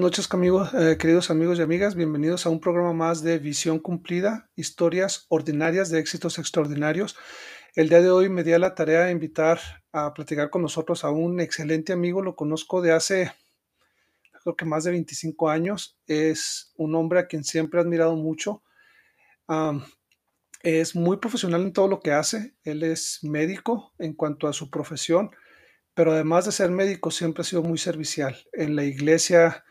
Noches, eh, queridos amigos y amigas. Bienvenidos a un programa más de Visión Cumplida, historias ordinarias de éxitos extraordinarios. El día de hoy me di la tarea de invitar a platicar con nosotros a un excelente amigo. Lo conozco de hace, creo que más de 25 años. Es un hombre a quien siempre he admirado mucho. es muy profesional en todo lo que hace. Él es médico en cuanto a su profesión pero además de ser médico siempre ha sido muy servicial. En la iglesia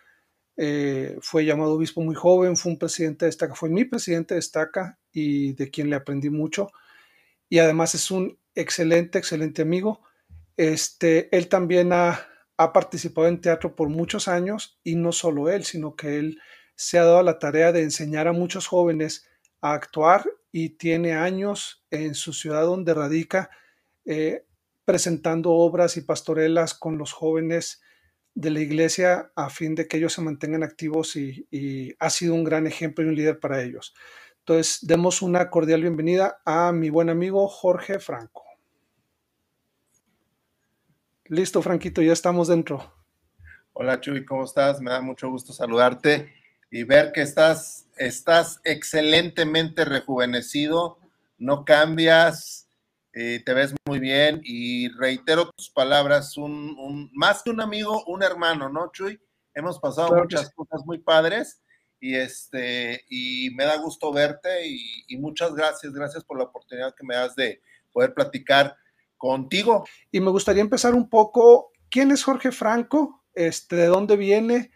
eh, fue llamado obispo muy joven, fue un presidente de estaca, fue mi presidente de estaca y de quien le aprendí mucho. Y además es un excelente, excelente amigo. Este, él también ha, participado en teatro por muchos años y no solo él, sino que él se ha dado la tarea de enseñar a muchos jóvenes a actuar y tiene años en su ciudad donde radica eh, presentando obras y pastorelas con los jóvenes de la iglesia a fin de que ellos se mantengan activos y, ha sido un gran ejemplo y un líder para ellos. Entonces, demos una cordial bienvenida a mi buen amigo Jorge Franco. Listo, Franquito, ya estamos dentro. Hola Chuy, ¿cómo estás? Me da mucho gusto saludarte y ver que estás, estás excelentemente rejuvenecido, no cambias, eh, te ves muy bien y reitero tus palabras, un, más que un amigo, un hermano, ¿no, Chuy? Hemos pasado muchas cosas muy padres y este y me da gusto verte y, muchas gracias, gracias por la oportunidad que me das de poder platicar contigo. Y me gustaría empezar un poco, ¿quién es Jorge Franco? Este, ¿De dónde viene?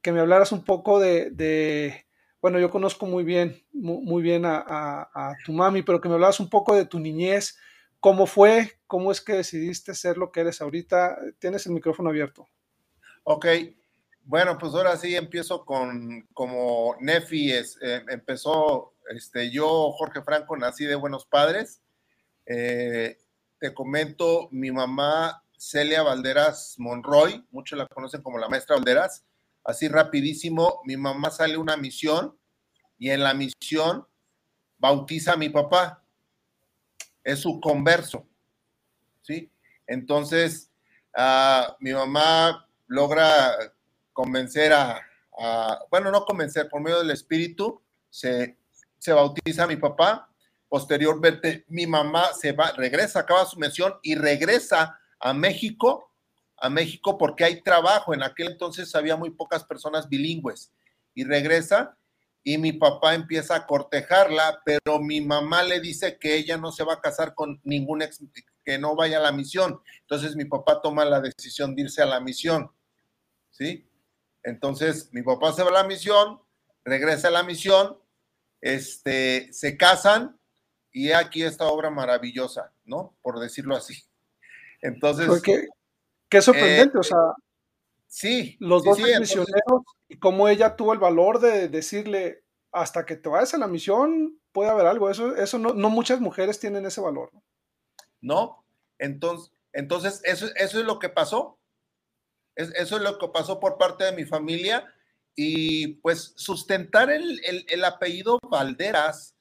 Que me hablaras un poco de, bueno, yo conozco muy bien, muy, bien a, a, tu mami, pero que me hablaras un poco de tu niñez, ¿Cómo fue? ¿Cómo es que decidiste ser lo que eres ahorita? Tienes el micrófono abierto. Ok, bueno, pues ahora sí empiezo con como Nefi es, eh, empezó, este, yo, Jorge Franco, nací de buenos padres. Eh, te comento, mi mamá Celia Valderas Monroy, muchos la conocen como la maestra Valderas. Así rapidísimo, mi mamá sale una misión y en la misión bautiza a mi papá es su converso, ¿sí? Entonces, ah, mi mamá logra convencer a, bueno, no convencer, por medio del espíritu, se, se bautiza a mi papá, posteriormente mi mamá se va, regresa, acaba su misión y regresa a México, a México porque hay trabajo, en aquel entonces había muy pocas personas bilingües, y regresa y mi papá empieza a cortejarla, pero mi mamá le dice que ella no se va a casar con ningún ex, que no vaya a la misión. Entonces mi papá toma la decisión de irse a la misión, ¿sí? Entonces mi papá se va a la misión, regresa a la misión, este, se casan y aquí esta obra maravillosa, ¿no? Por decirlo así. Entonces... Porque, qué sorprendente, o sea, Sí. Los dos misioneros y cómo ella tuvo el valor de decirle, hasta que te vayas a la misión, puede haber algo. Eso, eso no, no muchas mujeres tienen ese valor. No, entonces, entonces eso, eso es lo que pasó. eso es lo que pasó por parte de mi familia. Y pues sustentar el, apellido Valderas,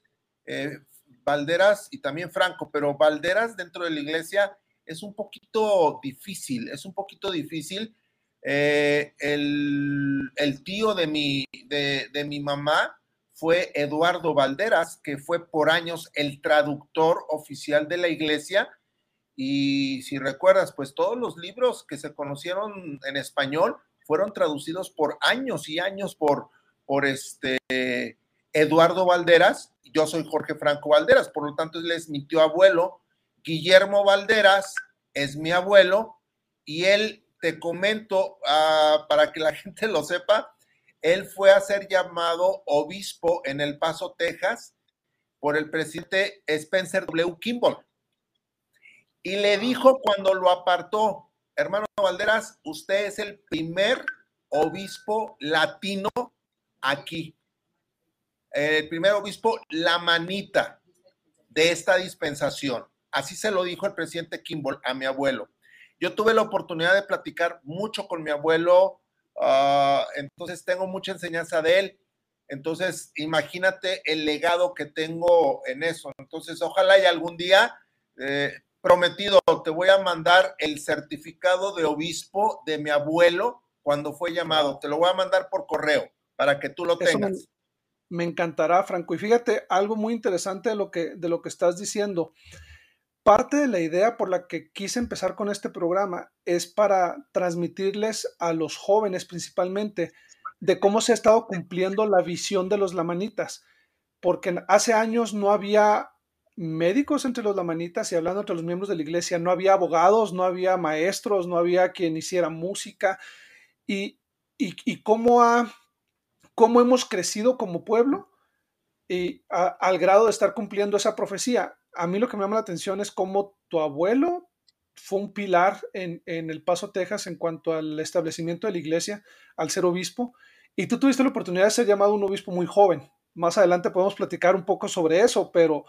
eh, Valderas y también Franco, pero Valderas dentro de la iglesia es un poquito difícil, es un poquito difícil eh, el, tío de mi, de, mi mamá fue Eduardo Valderas, que fue por años el traductor oficial de la iglesia. Y si recuerdas, pues todos los libros que se conocieron en español fueron traducidos por años y años por, por este Eduardo Valderas. Yo soy Jorge Franco Valderas, por lo tanto él es mi tío abuelo. Guillermo Valderas es mi abuelo y él te comento ah, para que la gente lo sepa, él fue a ser llamado obispo en El Paso, Texas, por el presidente Spencer W. Kimball. Y le dijo cuando lo apartó, hermano Valderas, usted es el primer obispo latino aquí. El primer obispo, la manita de esta dispensación. Así se lo dijo el presidente Kimball a mi abuelo. Yo tuve la oportunidad de platicar mucho con mi abuelo, ah, entonces tengo mucha enseñanza de él. Entonces, imagínate el legado que tengo en eso. Entonces, ojalá y algún día, eh, prometido, te voy a mandar el certificado de obispo de mi abuelo cuando fue llamado. Te lo voy a mandar por correo para que tú lo tengas. Me, encantará, Franco. Y fíjate, algo muy interesante de lo que, de lo que estás diciendo. Parte de la idea por la que quise empezar con este programa es para transmitirles a los jóvenes principalmente de cómo se ha estado cumpliendo la visión de los lamanitas, porque hace años no había médicos entre los lamanitas y hablando entre los miembros de la iglesia, no había abogados, no había maestros, no había quien hiciera música y, y, cómo, ha, cómo hemos crecido como pueblo y al grado de estar cumpliendo esa profecía. A mí lo que me llama la atención es cómo tu abuelo fue un pilar en, El Paso, Texas, en cuanto al establecimiento de la iglesia, al ser obispo, y tú tuviste la oportunidad de ser llamado un obispo muy joven. Más adelante podemos platicar un poco sobre eso, pero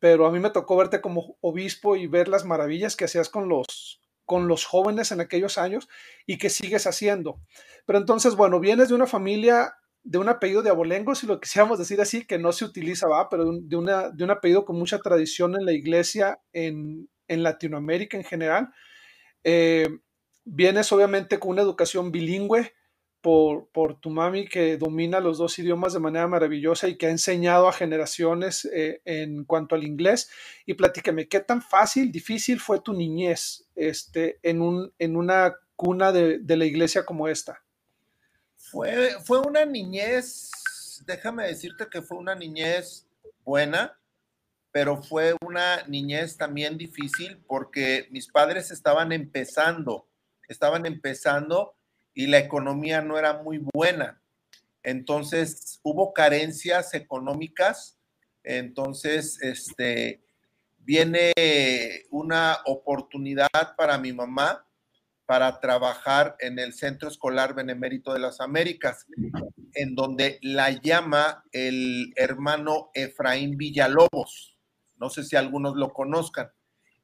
pero a mí me tocó verte como obispo y ver las maravillas que hacías con los, con los jóvenes en aquellos años y que sigues haciendo. Pero entonces, bueno, vienes de una familia de un apellido de abolengo, si lo quisiéramos decir así, que no se utiliza, va, pero de, una, de un apellido con mucha tradición en la iglesia en, Latinoamérica en general. Eh, vienes obviamente con una educación bilingüe, por, por, tu mami que domina los dos idiomas de manera maravillosa y que ha enseñado a generaciones eh, en cuanto al inglés. Y platícame, ¿qué tan fácil, difícil fue tu niñez este, en, un, en una cuna de, de, la iglesia como esta? Fue, fue una niñez, déjame decirte que fue una niñez buena, pero fue una niñez también difícil porque mis padres estaban empezando, estaban empezando y la economía no era muy buena. Entonces hubo carencias económicas. Entonces, este, viene una oportunidad para mi mamá para trabajar en el Centro Escolar Benemérito de las Américas, en donde la llama el hermano Efraín Villalobos. No sé si algunos lo conozcan.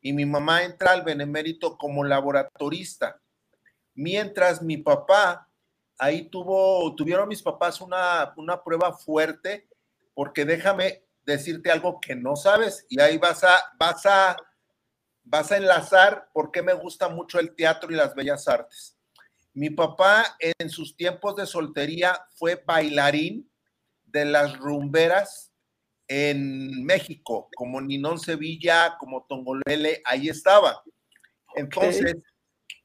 Y mi mamá entra al Benemérito como laboratorista mientras mi papá, ahí tuvo, tuvieron mis papás una, una prueba fuerte, porque déjame decirte algo que no sabes y ahí vas a, vas a, vas a enlazar por qué me gusta mucho el teatro y las bellas artes. Mi papá en sus tiempos de soltería fue bailarín de las rumberas en México, como Ninón Sevilla, como Tongolele, ahí estaba. Entonces,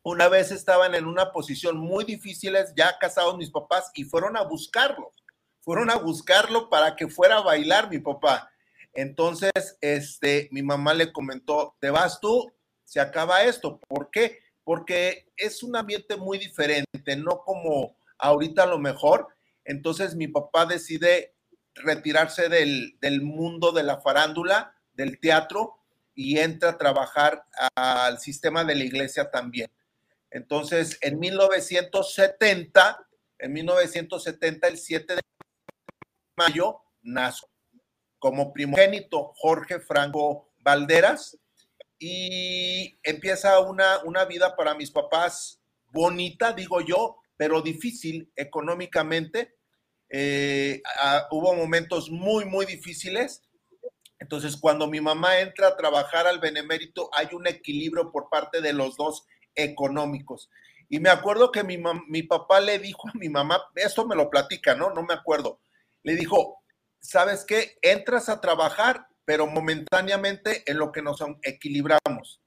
una vez estaban en una posición muy difícil, ya casados mis papás, y fueron a buscarlo. Fueron a buscarlo para que fuera a bailar mi papá. Entonces, este, mi mamá le comentó, te vas tú, se acaba esto. ¿Por qué? Porque es un ambiente muy diferente, no como ahorita lo mejor. Entonces, mi papá decide retirarse del, del mundo de la farándula, del teatro, y entra a trabajar al sistema de la iglesia también. Entonces, en 1970, en 1970, el 7 de mayo, nació como primogénito Jorge Franco Valderas y empieza una, una vida para mis papás bonita, digo yo, pero difícil económicamente. Eh, hubo momentos muy, muy difíciles. Entonces, cuando mi mamá entra a trabajar al benemérito, hay un equilibrio por parte de los dos económicos. Y me acuerdo que mi, mi papá le dijo a mi mamá, esto me lo platica, ¿no? No me acuerdo. Le dijo, ¿sabes qué? Entras a trabajar, pero momentáneamente en lo que nos equilibramos.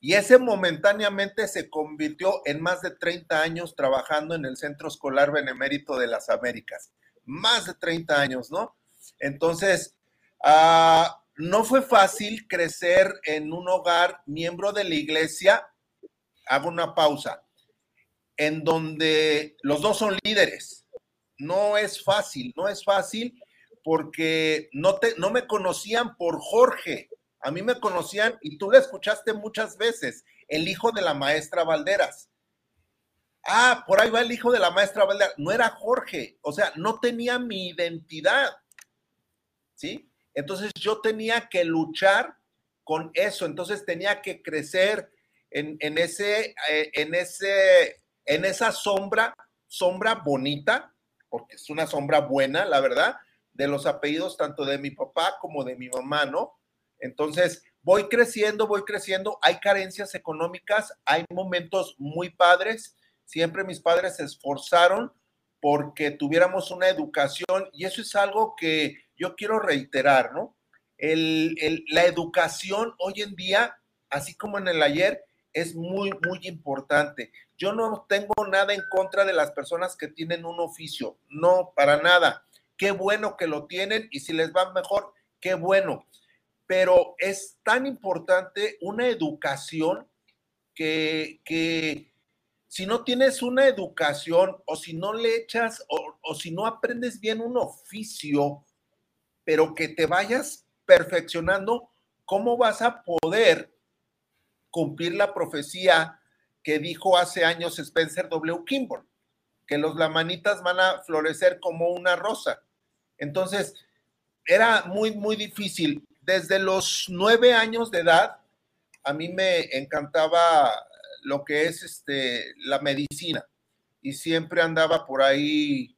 Y ese momentáneamente se convirtió en más de 30 años trabajando en el Centro Escolar Benemérito de las Américas. Más de 30 años, ¿no? Entonces, ah, no fue fácil crecer en un hogar miembro de la iglesia hago una pausa, en donde los dos son líderes. No es fácil, no es fácil porque no, te, no me conocían por Jorge, a mí me conocían, y tú le escuchaste muchas veces, el hijo de la maestra Valderas. Ah, por ahí va el hijo de la maestra Valderas. No era Jorge, o sea, no tenía mi identidad. ¿Sí? Entonces yo tenía que luchar con eso, entonces tenía que crecer, en, ese, eh, en, ese, en esa sombra, sombra bonita, porque es una sombra buena, la verdad, de los apellidos tanto de mi papá como de mi mamá, ¿no? Entonces, voy creciendo, voy creciendo, hay carencias económicas, hay momentos muy padres, Siempre mis padres se esforzaron porque tuviéramos una educación y eso es algo que yo quiero reiterar, ¿no? la educación hoy en día, así como en el ayer, es muy, muy importante. Yo no tengo nada en contra de las personas que tienen un oficio, no, para nada. Qué bueno que lo tienen y si les va mejor, qué bueno. Pero es tan importante una educación que, que si no tienes una educación o si no le echas o, o si no aprendes bien un oficio, pero que te vayas perfeccionando, ¿cómo vas a poder cumplir la profecía que dijo hace años Spencer W. Kimball, que los lamanitas van a florecer como una rosa. Entonces, era muy, muy difícil. Desde los nueve años de edad, a mí me encantaba lo que es este, la medicina y siempre andaba por ahí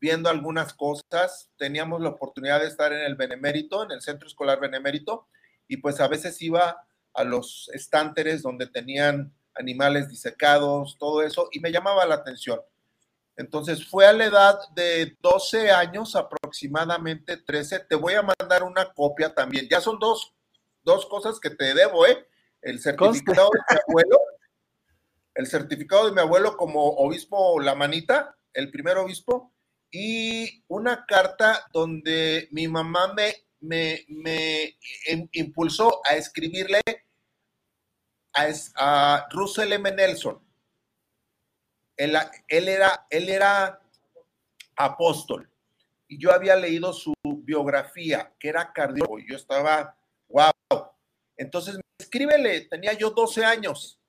viendo algunas cosas. Teníamos la oportunidad de estar en el Benemérito, en el Centro Escolar Benemérito, y pues a veces iba a los estánteres donde tenían animales disecados, todo eso, y me llamaba la atención. Entonces fue a la edad de 12 años, aproximadamente 13. Te voy a mandar una copia también. Ya son dos, dos cosas que te debo, ¿eh? El certificado de mi abuelo, el certificado de mi abuelo como obispo La Manita, el primer obispo, y una carta donde mi mamá me, me, me impulsó a escribirle a, Russell M. Nelson. Él, era, él era apóstol y yo había leído su biografía, que era cardiólogo, y yo estaba, wow. Entonces, escríbele, tenía yo 12 años.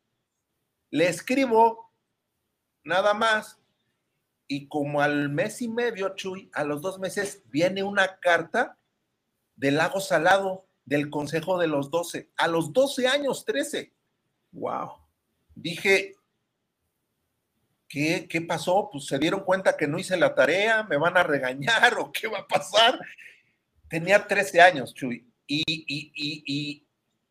Le escribo nada más y como al mes y medio, Chuy, a los dos meses, viene una carta del lago salado del Consejo de los Doce, a los 12 años, 13. Wow. Dije, ¿qué, ¿qué pasó? Pues se dieron cuenta que no hice la tarea, me van a regañar o qué va a pasar. Tenía 13 años, Chuy, y, y,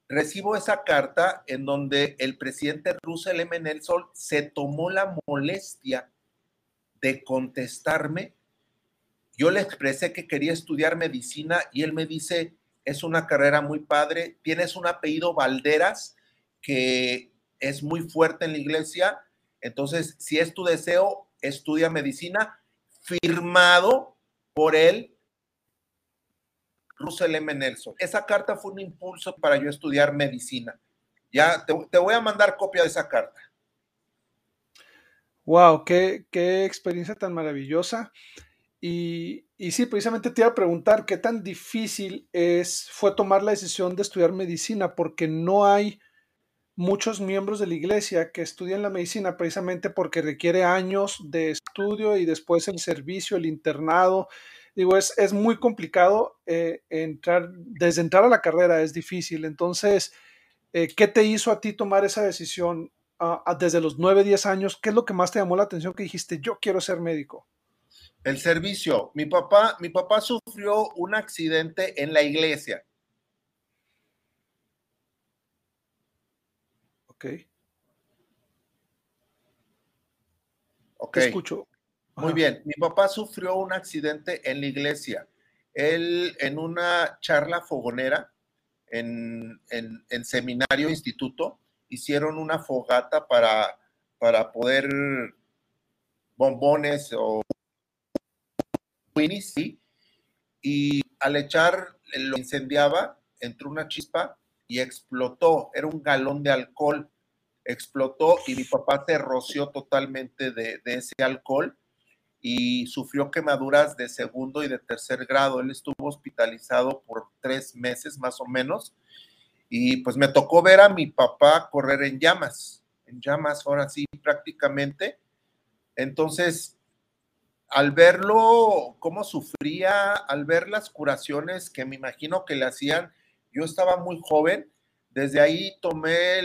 recibo esa carta en donde el presidente Russell M. Nelson se tomó la molestia de contestarme. Yo le expresé que quería estudiar medicina y él me dice, es una carrera muy padre, tienes un apellido Valderas, que es muy fuerte en la iglesia. Entonces, si es tu deseo, estudia medicina, firmado por él, Russell M. Nelson. Esa carta fue un impulso para yo estudiar medicina. Ya te, voy a mandar copia de esa carta. Wow, qué, qué experiencia tan maravillosa. Y, y, sí, precisamente te iba a preguntar qué tan difícil es, fue tomar la decisión de estudiar medicina, porque no hay muchos miembros de la iglesia que estudian la medicina precisamente porque requiere años de estudio y después el servicio, el internado. Digo, es, es muy complicado eh, entrar, desde entrar a la carrera es difícil. Entonces, eh, ¿qué te hizo a ti tomar esa decisión desde los 9, 10 años? ¿Qué es lo que más te llamó la atención que dijiste, yo quiero ser médico? El servicio. Mi papá, mi papá sufrió un accidente en la iglesia Ok. Ok. escucho. Muy bien. Mi papá sufrió un accidente en la iglesia. Él, en una charla fogonera, en, en, seminario, instituto, hicieron una fogata para, para poder bombones o winnies, ¿sí? Y al echar, lo incendiaba, entró una chispa y explotó, era un galón de alcohol, explotó y mi papá se roció totalmente de, ese alcohol y sufrió quemaduras de segundo y de tercer grado. Él estuvo hospitalizado por tres meses más o menos y pues me tocó ver a mi papá correr en llamas, en llamas ahora sí prácticamente. Entonces, al verlo, cómo sufría, al ver las curaciones que me imagino que le hacían, yo estaba muy joven, desde ahí tomé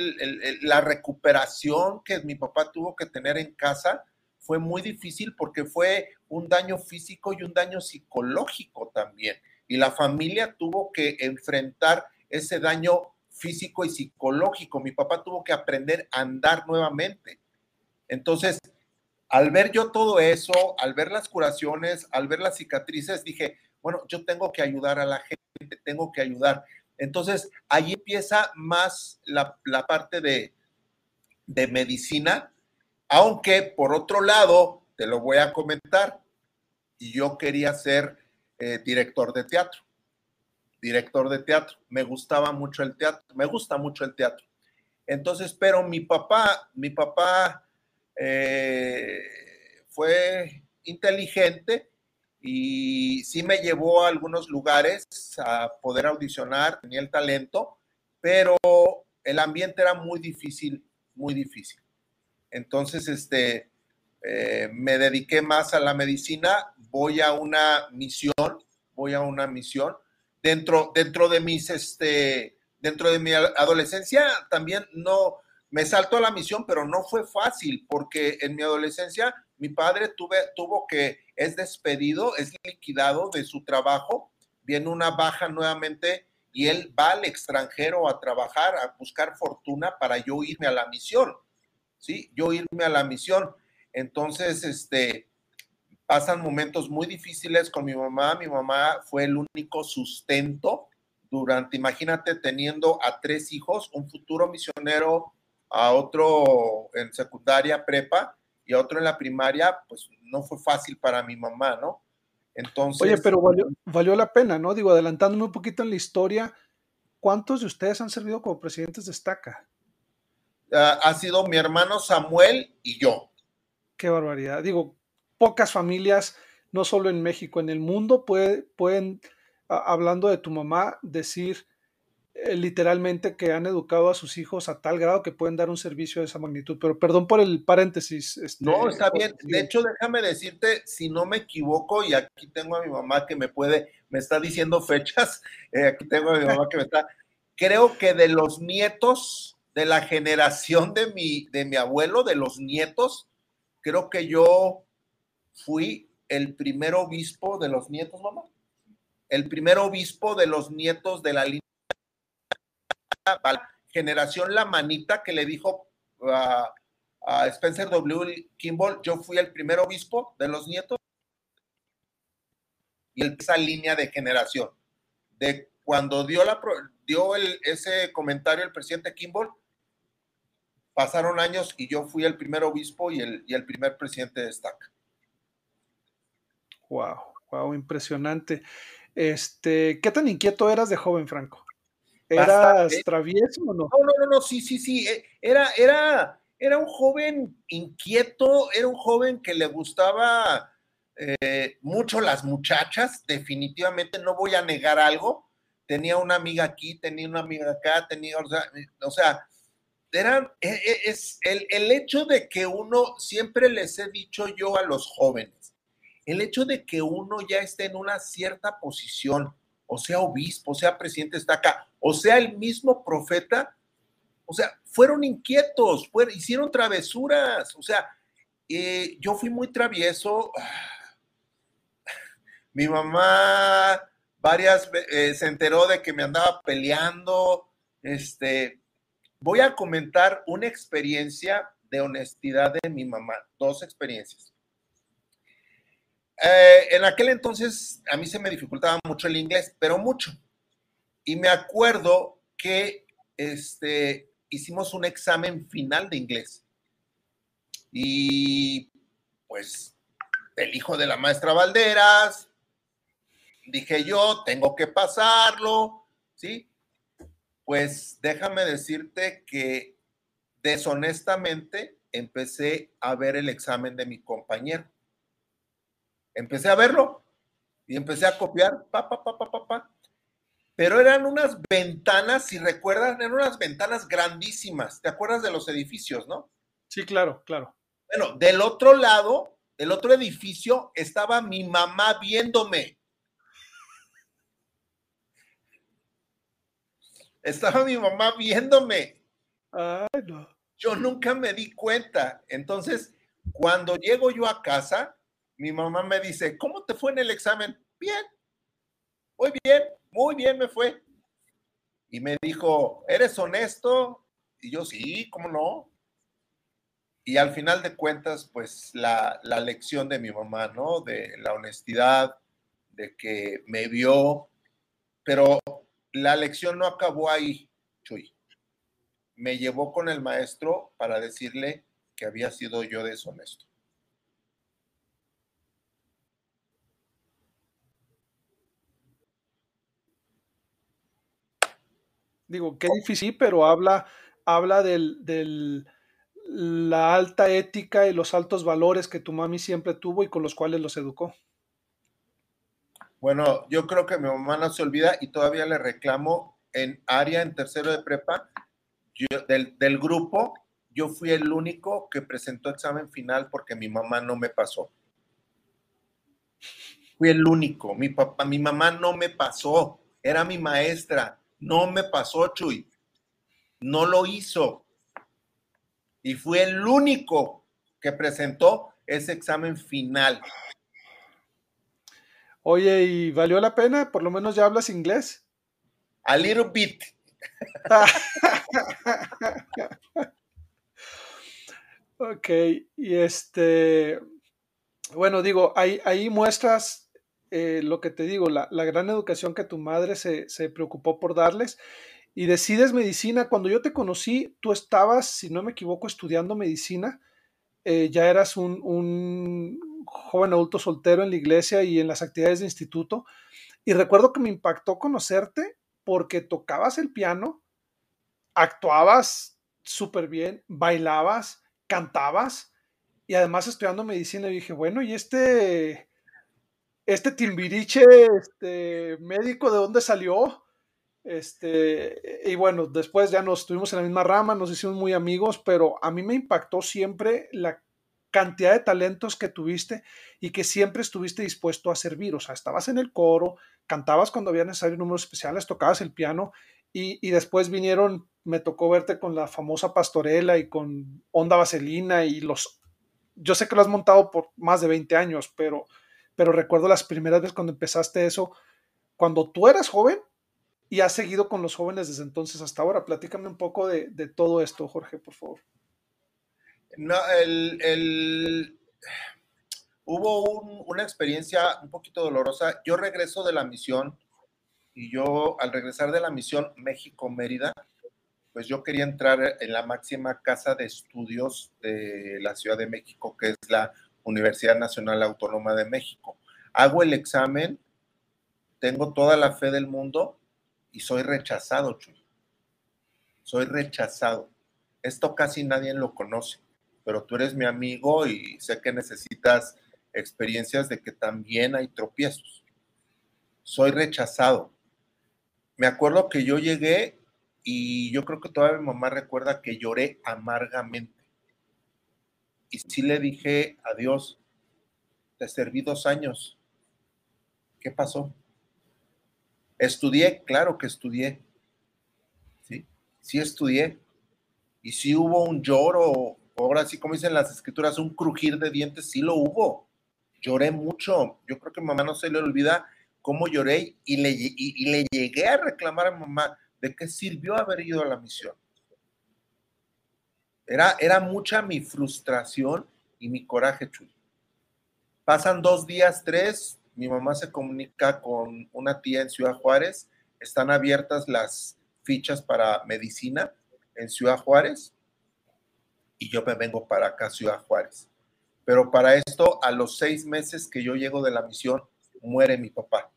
la recuperación que mi papá tuvo que tener en casa. Fue muy difícil porque fue un daño físico y un daño psicológico también. Y la familia tuvo que enfrentar ese daño físico y psicológico. Mi papá tuvo que aprender a andar nuevamente. Entonces, al ver yo todo eso, al ver las curaciones, al ver las cicatrices, dije, bueno, yo tengo que ayudar a la gente, tengo que ayudar. Entonces, ahí empieza más la, parte de, de medicina, aunque por otro lado, te lo voy a comentar, yo quería ser eh, director de teatro, director de teatro. Me gustaba mucho el teatro, me gusta mucho el teatro. Entonces, pero mi papá, mi papá eh, fue inteligente y sí me llevó a algunos lugares a poder audicionar, tenía el talento, pero el ambiente era muy difícil, muy difícil. Entonces, este, eh, me dediqué más a la medicina, voy a una misión, voy a una misión. Dentro, dentro de mis, este, dentro de mi adolescencia también no, me saltó a la misión, pero no fue fácil, porque en mi adolescencia mi padre tuve, tuvo que, es despedido, es liquidado de su trabajo, viene una baja nuevamente y él va al extranjero a trabajar, a buscar fortuna para yo irme a la misión, ¿sí? Yo irme a la misión. Entonces, este, pasan momentos muy difíciles con mi mamá. Mi mamá fue el único sustento durante, imagínate, teniendo a tres hijos, un futuro misionero, a otro en secundaria, prepa, y otro en la primaria, pues no fue fácil para mi mamá, ¿no? Entonces. Oye, pero valió, la pena, ¿no? Digo, adelantándome un poquito en la historia, ¿cuántos de ustedes han servido como presidentes de estaca? Ah, ha sido mi hermano Samuel y yo. Qué barbaridad. Digo, pocas familias, no solo en México, en el mundo, pueden, hablando de tu mamá, decir eh, literalmente que han educado a sus hijos a tal grado que pueden dar un servicio de esa magnitud. Pero perdón por el paréntesis. Este, no, está bien. De hecho, déjame decirte, si no me equivoco, y aquí tengo a mi mamá que me puede, me está diciendo fechas, eh, aquí tengo a mi mamá que me está, creo que de los nietos, de la generación de mi, de mi abuelo, de los nietos, creo que yo fui el primer obispo de los nietos, mamá. El primer obispo de los nietos de la línea generación La Manita que le dijo a, Spencer W. Kimball, yo fui el primer obispo de los nietos y esa línea de generación. De cuando dio, la, dio ese comentario el presidente Kimball, pasaron años y yo fui el primer obispo y el, y el primer presidente de STAC. Wow, wow, impresionante. Este, ¿qué tan inquieto eras de joven, Franco? ¿Eras travieso o no? No, no, no, sí, sí, sí. Eh, era, era, era un joven inquieto, era un joven que le gustaba eh, mucho las muchachas, definitivamente no voy a negar algo. Tenía una amiga aquí, tenía una amiga acá, tenía, o sea, era, e, e, es el, el hecho de que uno, siempre les he dicho yo a los jóvenes, el hecho de que uno ya esté en una cierta posición, o sea obispo, o sea presidente está acá, o sea el mismo profeta, o sea, fueron inquietos, hicieron travesuras, o sea, eh, yo fui muy travieso. Mi mamá varias eh, se enteró de que me andaba peleando. Este, voy a comentar una experiencia de honestidad de mi mamá, dos experiencias. Eh, en aquel entonces a mí se me dificultaba mucho el inglés, pero mucho. Y me acuerdo que este, hicimos un examen final de inglés. Y pues el hijo de la maestra Valderas, dije yo, tengo que pasarlo, ¿sí? Pues déjame decirte que deshonestamente empecé a ver el examen de mi compañero. Empecé a verlo y empecé a copiar, pa, pa, pa, pa, pa, Pero eran unas ventanas, si recuerdan, eran unas ventanas grandísimas. ¿Te acuerdas de los edificios, no? Sí, claro, claro. Bueno, del otro lado, del otro edificio, estaba mi mamá viéndome. Estaba mi mamá viéndome. Ay, no. Yo nunca me di cuenta. Entonces, cuando llego yo a casa, mi mamá me dice, ¿cómo te fue en el examen? Bien, muy bien, muy bien me fue. Y me dijo, ¿eres honesto? Y yo, sí, ¿cómo no? y al final de cuentas, pues la, la, lección de mi mamá, ¿no? De la honestidad, de que me vio, pero la lección no acabó ahí, Chuy. Me llevó con el maestro para decirle que había sido yo deshonesto. Digo, qué difícil, pero habla, habla del, del, la alta ética y los altos valores que tu mami siempre tuvo y con los cuales los educó. Bueno, yo creo que mi mamá no se olvida y todavía le reclamo en área, en tercero de prepa, del, del, grupo, yo fui el único que presentó examen final porque mi mamá no me pasó. Fui el único, mi papá, mi mamá no me pasó, era mi maestra no me pasó, Chuy. No lo hizo. Y fue el único que presentó ese examen final. Oye, ¿y valió la pena? Por lo menos ya hablas inglés. A little bit. ok, y este, bueno, digo, ahí, ahí muestras eh, lo que te digo, la, gran educación que tu madre se, preocupó por darles. Y decides medicina. Cuando yo te conocí, tú estabas, si no me equivoco, estudiando medicina. Eh, ya eras un, un, joven adulto soltero en la iglesia y en las actividades de instituto. Y recuerdo que me impactó conocerte porque tocabas el piano, actuabas súper bien, bailabas, cantabas y además estudiando medicina. Y dije, bueno, ¿y este este Timbiriche, este médico, ¿de dónde salió? Este, y bueno, después ya nos estuvimos en la misma rama, nos hicimos muy amigos, pero a mí me impactó siempre la cantidad de talentos que tuviste y que siempre estuviste dispuesto a servir. O sea, estabas en el coro, cantabas cuando había necesario números especiales, tocabas el piano y, y después vinieron, me tocó verte con la famosa pastorela y con Onda Vaselina y los... Yo sé que lo has montado por más de 20 años, pero pero recuerdo las primeras veces cuando empezaste eso, cuando tú eras joven y has seguido con los jóvenes desde entonces hasta ahora. Platícame un poco de, todo esto, Jorge, por favor. No, el, hubo una experiencia un poquito dolorosa. Yo regreso de la misión y yo al regresar de la misión México-Mérida, pues yo quería entrar en la máxima casa de estudios de la Ciudad de México, que es la Universidad Nacional Autónoma de México. Hago el examen, tengo toda la fe del mundo y soy rechazado, Chuy. Soy rechazado. Esto casi nadie lo conoce, pero tú eres mi amigo y sé que necesitas experiencias de que también hay tropiezos. Soy rechazado. Me acuerdo que yo llegué y yo creo que todavía mi mamá recuerda que lloré amargamente y sí le dije adiós. Te serví dos años. ¿Qué pasó? Estudié, claro que estudié. Sí, sí estudié. Y sí hubo un lloro, ahora sí, como dicen las escrituras, un crujir de dientes, sí lo hubo. Lloré mucho. Yo creo que a mamá no se le olvida cómo lloré y le, y le llegué a reclamar a mamá de qué sirvió haber ido a la misión. Era, mucha mi frustración y mi coraje, Chuy. Pasan dos días, tres, mi mamá se comunica con una tía en Ciudad Juárez, están abiertas las fichas para medicina en Ciudad Juárez y yo me vengo para acá, Ciudad Juárez. Pero para esto, a los seis meses que yo llego de la misión, muere mi papá.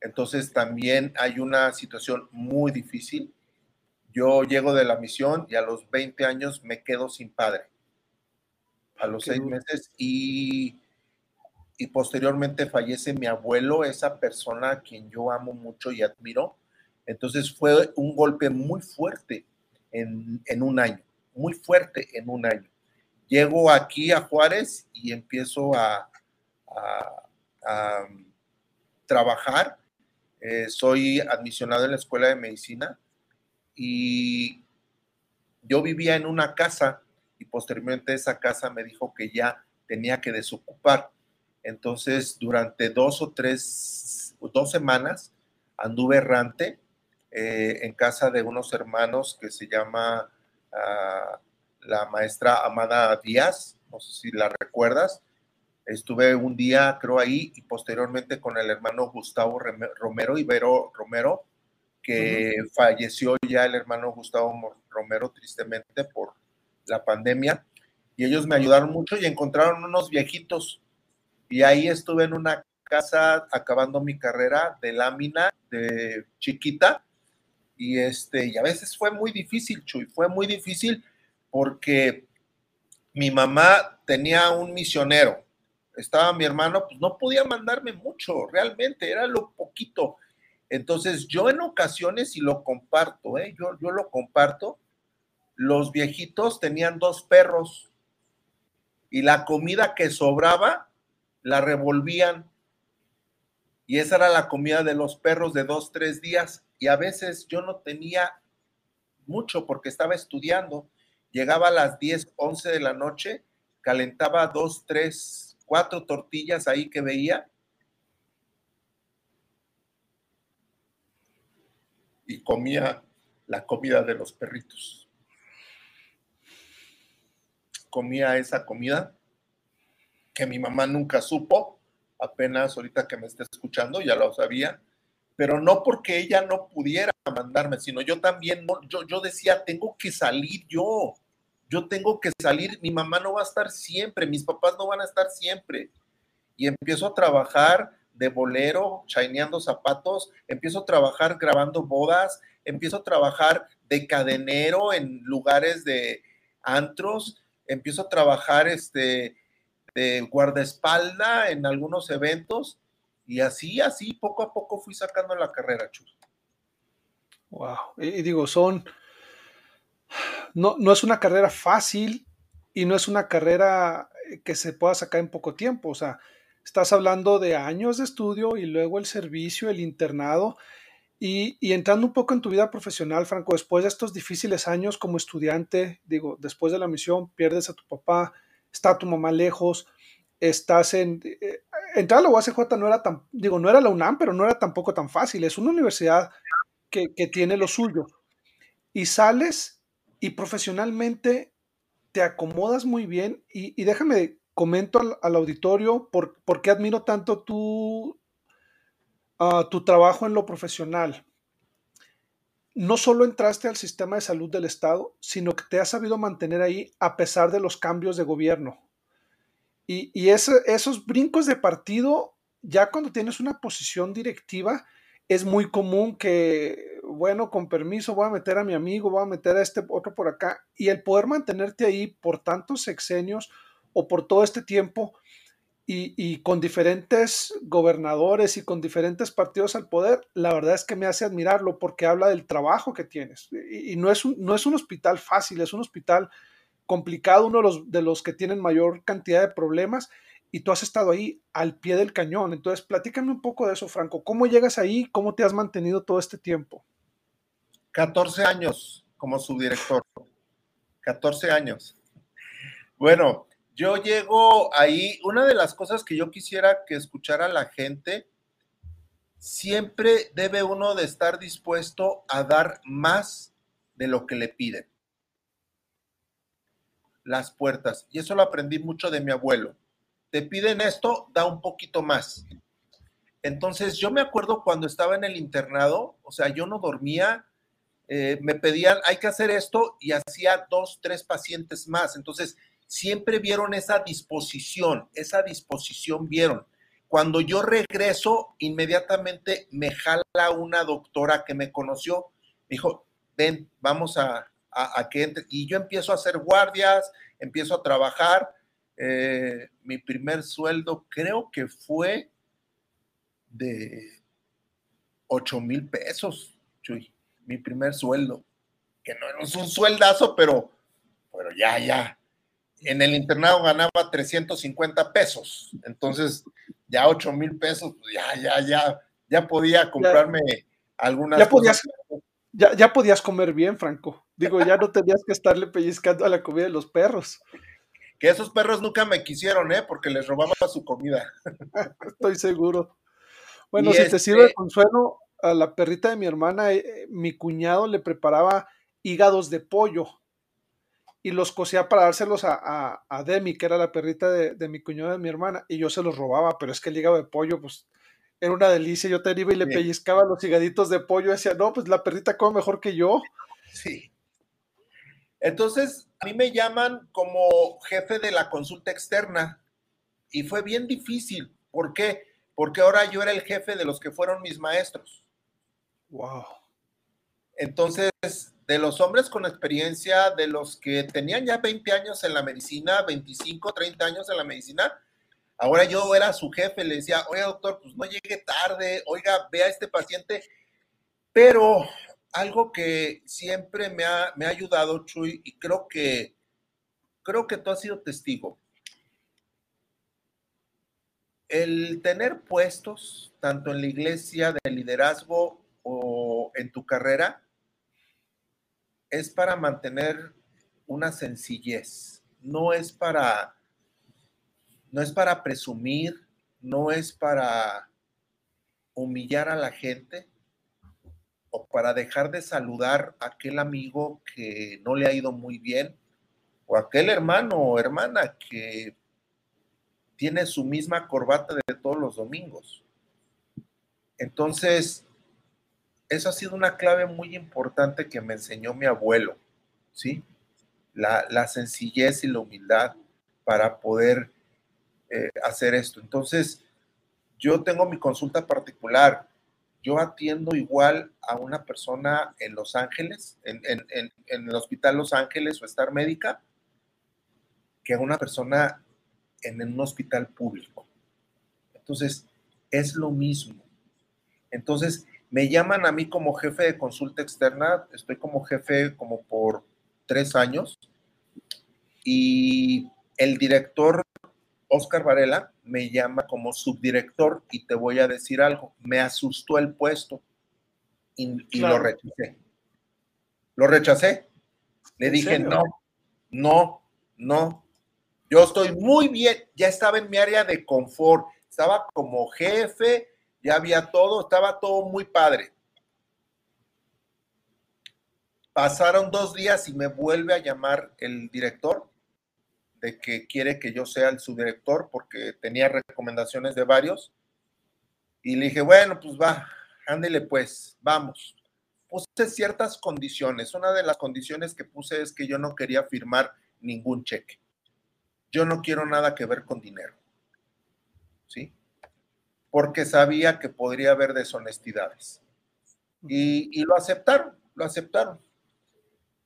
Entonces también hay una situación muy difícil yo llego de la misión y a los 20 años me quedo sin padre. A los seis meses y, y posteriormente fallece mi abuelo, esa persona a quien yo amo mucho y admiro. Entonces fue un golpe muy fuerte en, un año, muy fuerte en un año. Llego aquí a Juárez y empiezo a, trabajar. Eh, soy admisionado en la escuela de medicina y yo vivía en una casa y posteriormente esa casa me dijo que ya tenía que desocupar. Entonces, durante dos o tres, dos semanas, anduve errante eh, en casa de unos hermanos que se llama ah, la maestra Amada Díaz, no sé si la recuerdas. Estuve un día, creo, ahí y posteriormente con el hermano Gustavo Romero, Ibero Romero, que falleció ya el hermano Gustavo Romero tristemente por la pandemia. Y ellos me ayudaron mucho y encontraron unos viejitos. Y ahí estuve en una casa acabando mi carrera de lámina de chiquita. Y este, y a veces fue muy difícil, Chuy, fue muy difícil porque mi mamá tenía un misionero estaba mi hermano, pues no podía mandarme mucho, realmente, era lo poquito. Entonces, yo en ocasiones, y lo comparto, ¿eh? yo, yo lo comparto, los viejitos tenían dos perros y la comida que sobraba la revolvían. Y esa era la comida de los perros de dos, tres días. Y a veces yo no tenía mucho porque estaba estudiando. Llegaba a las 10, 11 de la noche, calentaba dos, tres cuatro tortillas ahí que veía. Y comía la comida de los perritos. Comía esa comida que mi mamá nunca supo, apenas ahorita que me está escuchando, ya lo sabía, pero no porque ella no pudiera mandarme, sino yo también, yo, yo decía, tengo que salir yo, yo tengo que salir, mi mamá no va a estar siempre, mis papás no van a estar siempre. Y empiezo a trabajar de bolero, chaineando zapatos, empiezo a trabajar grabando bodas, empiezo a trabajar de cadenero en lugares de antros, empiezo a trabajar este, de guardaespalda en algunos eventos y así, así, poco a poco fui sacando la carrera, Chus. Wow, y digo, son no, no es una carrera fácil y no es una carrera eh, que se pueda sacar en poco tiempo. O sea, estás hablando de años de estudio y luego el servicio, el internado. Y, entrando un poco en tu vida profesional, Franco, después de estos difíciles años como estudiante, digo, después de la misión, pierdes a tu papá, está tu mamá lejos, estás en... Eh, entrar a la UACJ no era tan, digo, no era la UNAM, pero no era tampoco tan fácil. Es una universidad que tiene lo suyo. Y sales y profesionalmente te acomodas muy bien y, déjame comento al, auditorio por, qué admiro tanto tu, ah, tu trabajo en lo profesional. No solo entraste al sistema de salud del Estado, sino que te has sabido mantener ahí a pesar de los cambios de gobierno. Y, y esos brincos de partido, ya cuando tienes una posición directiva, es muy común que, bueno, con permiso, voy a meter a mi amigo, voy a meter a este otro por acá, y el poder mantenerte ahí por tantos sexenios o por todo este tiempo y, con diferentes gobernadores y con diferentes partidos al poder, la verdad es que me hace admirarlo porque habla del trabajo que tienes. Y, no, es un, no es un hospital fácil, es un hospital complicado, uno de los, de los que tienen mayor cantidad de problemas y tú has estado ahí al pie del cañón. Entonces, platícame un poco de eso, Franco. ¿Cómo llegas ahí? ¿Cómo te has mantenido todo este tiempo? 14 años como subdirector. 14 años. Bueno, yo llego ahí. Una de las cosas que yo quisiera que escuchara la gente, siempre debe uno de estar dispuesto a dar más de lo que le piden. Las puertas. Y eso lo aprendí mucho de mi abuelo te piden esto, da un poquito más. Entonces, yo me acuerdo cuando estaba en el internado, o sea, yo no dormía, eh, me pedían, hay que hacer esto, y hacía dos, tres pacientes más. Entonces, siempre vieron esa disposición, esa disposición vieron. Cuando yo regreso, inmediatamente me jala una doctora que me conoció, dijo, ven, vamos a, a, que entre. Y yo empiezo a hacer guardias, empiezo a trabajar, eh, mi primer sueldo creo que fue de 8 mil pesos, Chuy, mi primer sueldo, que no es un sueldazo, pero, pero ya, ya. En el internado ganaba 350 pesos, entonces ya 8 mil pesos, pues ya, ya, ya, ya podía comprarme algunas ya podías, Ya, ya podías comer bien, Franco. Digo, ya no tenías que estarle pellizcando a la comida de los perros. Que esos perros nunca me quisieron, ¿eh? Porque les robaba su comida. Estoy seguro. Bueno, si te sirve de este consuelo, a la perrita de mi hermana, eh, mi cuñado le preparaba hígados de pollo. Y los cosía para dárselos a, a, Demi, que era la perrita de, de, mi cuñado de mi hermana, y yo se los robaba, pero es que el hígado de pollo, pues era una delicia. Yo te iba y le pellizcaba los higaditos de pollo y decía, no, pues la perrita come mejor que yo. Sí. Entonces, a mí me llaman como jefe de la consulta externa y fue bien difícil. ¿Por qué? Porque ahora yo era el jefe de los que fueron mis maestros. Wow. Entonces, de los hombres con experiencia, de los que tenían ya 20 años en la medicina, 25, 30 años en la medicina, ahora yo era su jefe, le decía, oiga doctor, pues no llegue tarde, oiga, vea a este paciente, pero algo que siempre me ha, me ha ayudado, Chuy, y creo que, creo que tú has sido testigo. El tener puestos, tanto en la iglesia de liderazgo o en tu carrera, es para mantener una sencillez, no es para, no es para presumir, no es para humillar a la gente o para dejar de saludar a aquel amigo que no le ha ido muy bien o aquel hermano o hermana que tiene su misma corbata de todos los domingos. Entonces, eso ha sido una clave muy importante que me enseñó mi abuelo, ¿sí? La, sencillez y la humildad para poder eh, hacer esto. Entonces, yo tengo mi consulta particular. Yo atiendo igual a una persona en Los Ángeles, en, en el Hospital Los Ángeles o Star Médica, que a una persona en un hospital público. Entonces, es lo mismo. Entonces, me llaman a mí como jefe de consulta externa, estoy como jefe como por tres años y el director Oscar Varela me llama como subdirector y te voy a decir algo, me asustó el puesto y, lo rechacé. Lo rechacé. Le dije, no, no, no. Yo estoy muy bien, ya estaba en mi área de confort, estaba como jefe, ya había todo, estaba todo muy padre. Pasaron dos días y me vuelve a llamar el director de que quiere que yo sea el subdirector porque tenía recomendaciones de varios. Y le dije, bueno, pues va, ándele pues, vamos. Puse ciertas condiciones. Una de las condiciones que puse es que yo no quería firmar ningún cheque. Yo no quiero nada que ver con dinero. ¿Sí? Porque sabía que podría haber deshonestidades. Y, lo aceptaron, lo aceptaron.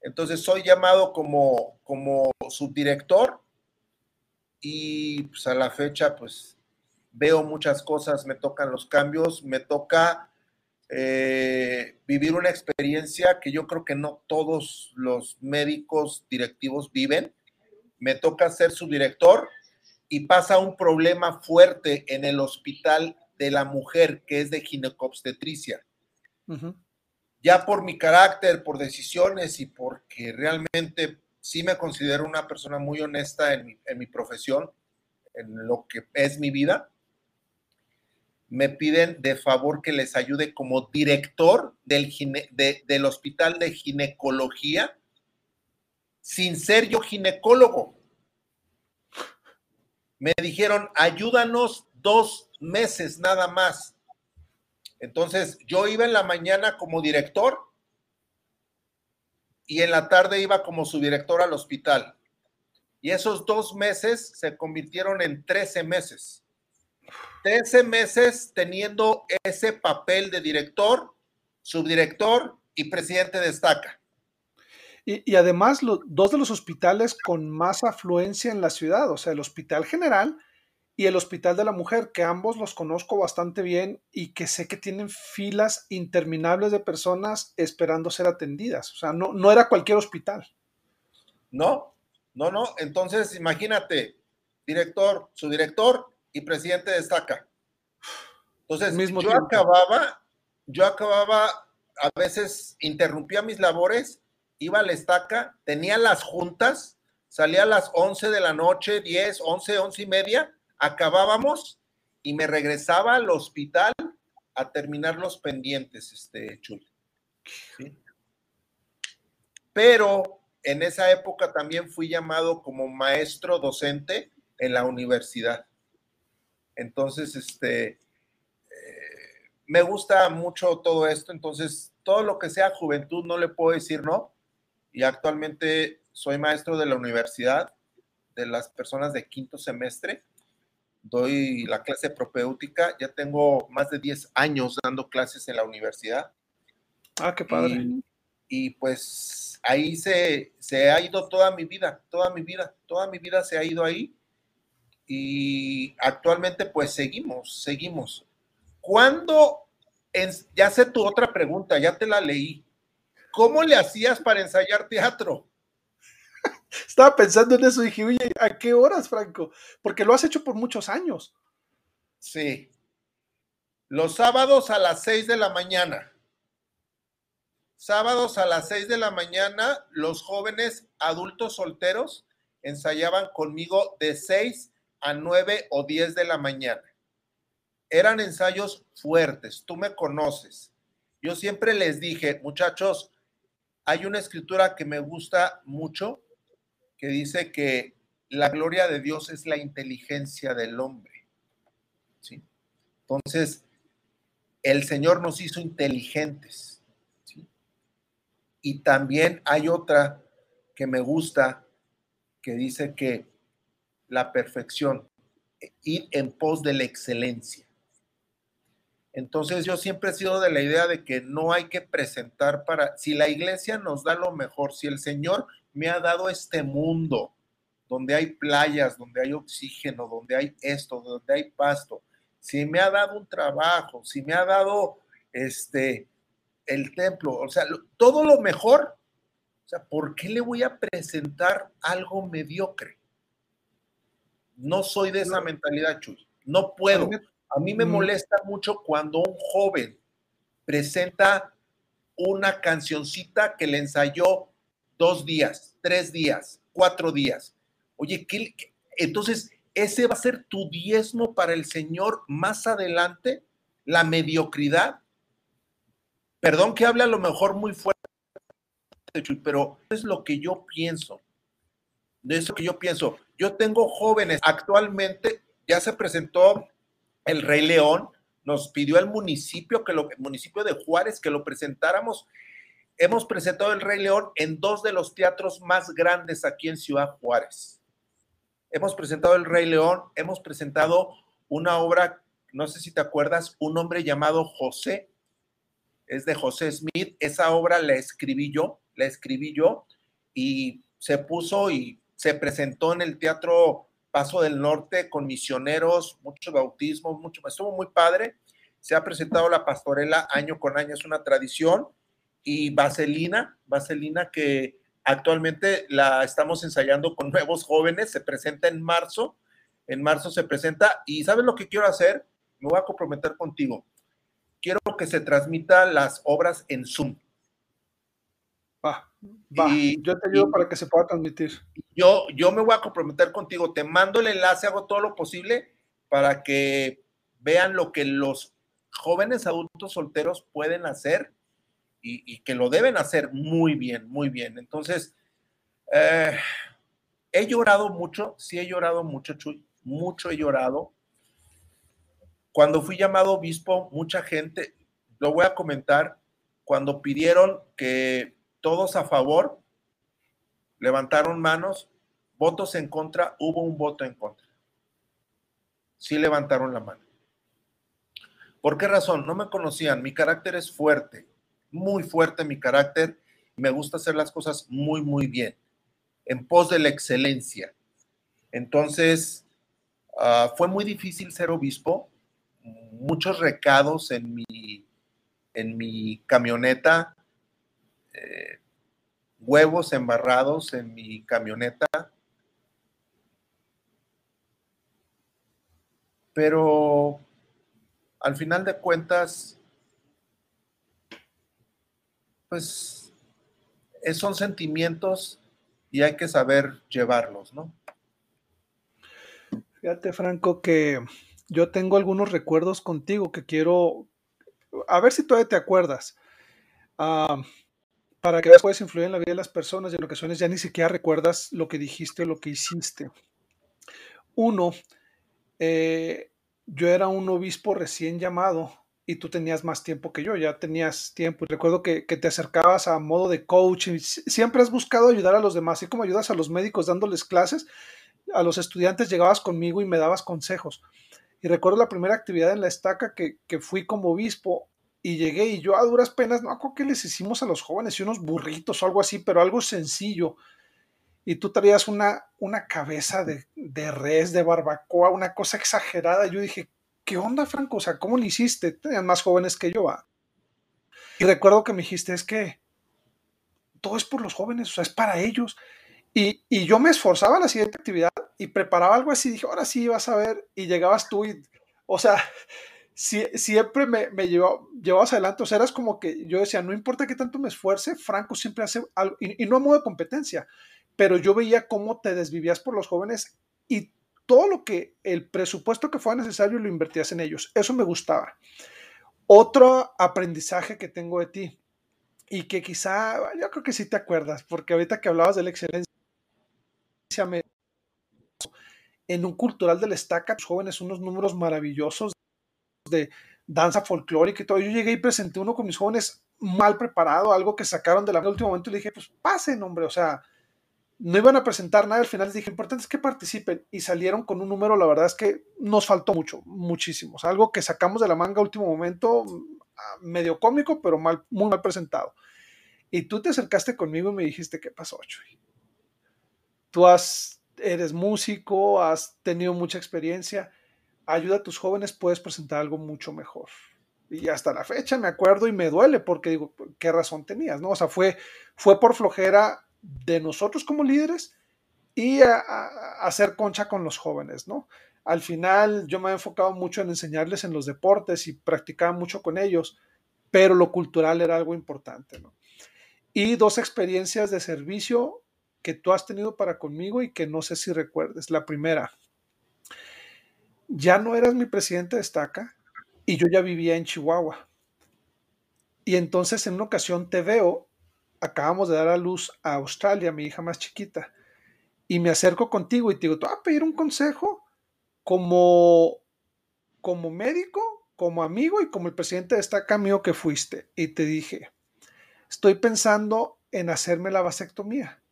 Entonces soy llamado como, como subdirector y pues a la fecha pues veo muchas cosas, me tocan los cambios, me toca eh, vivir una experiencia que yo creo que no todos los médicos directivos viven. Me toca ser subdirector y pasa un problema fuerte en el hospital de la mujer que es de ginecobstetricia. Ya por mi carácter, por decisiones y porque realmente sí me considero una persona muy honesta en mi, profesión, en lo que es mi vida, me piden de favor que les ayude como director del, del hospital de ginecología sin ser yo ginecólogo. Me dijeron, ayúdanos dos meses nada más. Entonces, yo iba en la mañana como director y en la tarde iba como subdirector al hospital. Y esos dos meses se convirtieron en 13 meses. 13 meses teniendo ese papel de director, subdirector y presidente de estaca. Y, además, dos de los hospitales con más afluencia en la ciudad, o sea, el Hospital General y el Hospital de la Mujer, que ambos los conozco bastante bien y que sé que tienen filas interminables de personas esperando ser atendidas. O sea, no, no era cualquier hospital. No, no, no. Entonces, imagínate, director, su director y presidente de estaca. Entonces, Mismo yo acababa, yo acababa, a veces interrumpía mis labores, iba a la estaca, tenía las juntas, salía a las 11 de la noche, 10, 11, 11 y media, acabábamos y me regresaba al hospital a terminar los pendientes, este Chuy. Pero en esa época también fui llamado como maestro docente en la universidad. Entonces, este, eh, me gusta mucho todo esto, entonces todo lo que sea juventud no le puedo decir no. Y actualmente soy maestro de la universidad de las personas de quinto semestre. Doy la clase propéutica, ya tengo más de 10 años dando clases en la universidad. Ah, qué padre. Y, pues ahí se, se ha ido toda mi vida, toda mi vida, toda mi vida se ha ido ahí. Y actualmente pues seguimos, seguimos. ¿Cuándo, ya sé tu otra pregunta, ya te la leí, ¿cómo le hacías para ensayar teatro? Estaba pensando en eso y dije, oye, ¿a qué horas, Franco? Porque lo has hecho por muchos años. Sí. Los sábados a las seis de la mañana. Sábados a las seis de la mañana, los jóvenes adultos solteros ensayaban conmigo de seis a nueve o diez de la mañana. Eran ensayos fuertes, tú me conoces. Yo siempre les dije, muchachos, hay una escritura que me gusta mucho que dice que la gloria de Dios es la inteligencia del hombre. ¿sí? Entonces, el Señor nos hizo inteligentes. Y también hay otra que me gusta, que dice que la perfección, ir en pos de la excelencia. Entonces yo siempre he sido de la idea de que no hay que presentar para, si la iglesia nos da lo mejor, si el Señor me ha dado este mundo donde hay playas, donde hay oxígeno, donde hay esto, donde hay pasto, si me ha dado un trabajo, si me ha dado este el templo, o sea, todo lo mejor, o sea, ¿por qué le voy a presentar algo mediocre? No soy de esa mentalidad, Chuy. No puedo. A mí me molesta mucho cuando un joven presenta una cancioncita que le ensayó dos días, tres días, cuatro días. Oye, ¿qué, entonces ese va a ser tu diezmo para el Señor más adelante, la mediocridad. Perdón que hable a lo mejor muy fuerte, pero es lo que yo pienso. De eso que yo pienso. Yo tengo jóvenes actualmente, ya se presentó el Rey León, nos pidió el municipio que lo, municipio de Juárez que lo presentáramos hemos presentado El Rey León en dos de los teatros más grandes aquí en Ciudad Juárez. Hemos presentado El Rey León, hemos presentado una obra, no sé si te acuerdas, un hombre llamado José, es de José Smith. Esa obra la escribí yo, la escribí yo y se puso y se presentó en el Teatro Paso del Norte con misioneros, mucho bautismo, mucho, estuvo muy padre. Se ha presentado la pastorela año con año, es una tradición y Vaselina, Vaselina que actualmente la estamos ensayando con nuevos jóvenes, se presenta en marzo, en marzo se presenta y ¿sabes lo que quiero hacer? Me voy a comprometer contigo. Quiero que se transmita las obras en Zoom. Va. Y, yo te ayudo para que se pueda transmitir. Yo, yo me voy a comprometer contigo, te mando el enlace, hago todo lo posible para que vean lo que los jóvenes adultos solteros pueden hacer y, que lo deben hacer muy bien, muy bien. Entonces, eh, he llorado mucho, sí he llorado mucho, Chuy, mucho he llorado. Cuando fui llamado obispo, mucha gente, lo voy a comentar, cuando pidieron que todos a favor levantaron manos, votos en contra, hubo un voto en contra. Sí levantaron la mano. ¿Por qué razón? No me conocían, mi carácter es fuerte, muy fuerte mi carácter me gusta hacer las cosas muy, muy bien, en pos de la excelencia. Entonces, ah, fue muy difícil ser obispo, muchos recados en mi, en mi camioneta, eh, huevos embarrados en mi camioneta. Pero al final de cuentas, pues son sentimientos y hay que saber llevarlos, ¿no? Fíjate, Franco, que yo tengo algunos recuerdos contigo que quiero, a ver si todavía te acuerdas. Ah, para que puedas influir en la vida de las personas y en ocasiones ya ni siquiera recuerdas lo que dijiste o lo que hiciste. Uno, eh, yo era un obispo recién llamado y tú tenías más tiempo que yo, ya tenías tiempo. Y recuerdo que, te acercabas a modo de coach y siempre has buscado ayudar a los demás, así como ayudas a los médicos dándoles clases, a los estudiantes llegabas conmigo y me dabas consejos. Y recuerdo la primera actividad en la estaca que, fui como obispo y llegué y yo a duras penas, no acuerdo que les hicimos a los jóvenes y unos burritos o algo así, pero algo sencillo. Y tú traías una, una cabeza de, de res, de barbacoa, una cosa exagerada. Yo dije, ¿qué onda, Franco? O sea, ¿cómo lo hiciste? Tenían más jóvenes que yo. Y recuerdo que me dijiste, es que todo es por los jóvenes, o sea, es para ellos. Y, yo me esforzaba la siguiente actividad y preparaba algo así, dije, ahora sí vas a ver, y llegabas tú y, o sea, siempre me, me llevabas adelante, o sea, eras como que yo decía, no importa qué tanto me esfuerce, Franco siempre hace algo, y, no a modo de competencia, pero yo veía cómo te desvivías por los jóvenes y todo lo que el presupuesto que fuera necesario lo invertías en ellos. Eso me gustaba. Otro aprendizaje que tengo de ti y que quizá, yo creo que sí te acuerdas, porque ahorita que hablabas de la excelencia, en un cultural del Estaca, los jóvenes, unos números maravillosos de danza folclórica y todo. Yo llegué y presenté uno con mis jóvenes mal preparado, algo que sacaron de la último momento y le dije, pues pasen, hombre, o sea, no iban a presentar nada, al final les dije, importante es que participen y salieron con un número, la verdad es que nos faltó mucho, muchísimo, algo que sacamos de la manga último momento, ah, medio cómico, pero mal, muy mal presentado. Y tú te acercaste conmigo y me dijiste, ¿qué pasó, Chuy? Tú eres músico, has tenido mucha experiencia, ayuda a tus jóvenes, puedes presentar algo mucho mejor. Y hasta la fecha me acuerdo y me duele porque digo, ¿qué razón tenías? ¿no? O sea, fue, fue por flojera de nosotros como líderes y hacer concha con los jóvenes, ¿no? Al final yo me he enfocado mucho en enseñarles en los deportes y practicaba mucho con ellos, pero lo cultural era algo importante, ¿no? Y dos experiencias de servicio que tú has tenido para conmigo y que no sé si recuerdes. La primera, ya no eras mi presidente de estaca y yo ya vivía en Chihuahua. Y entonces en una ocasión te veo acabamos de dar a luz a Australia, mi hija más chiquita, y me acerco contigo y te digo, ¿tú vas a pedir un consejo como, como médico, como amigo y como el presidente de esta cambio que fuiste? Y te dije, estoy pensando en hacerme la vasectomía.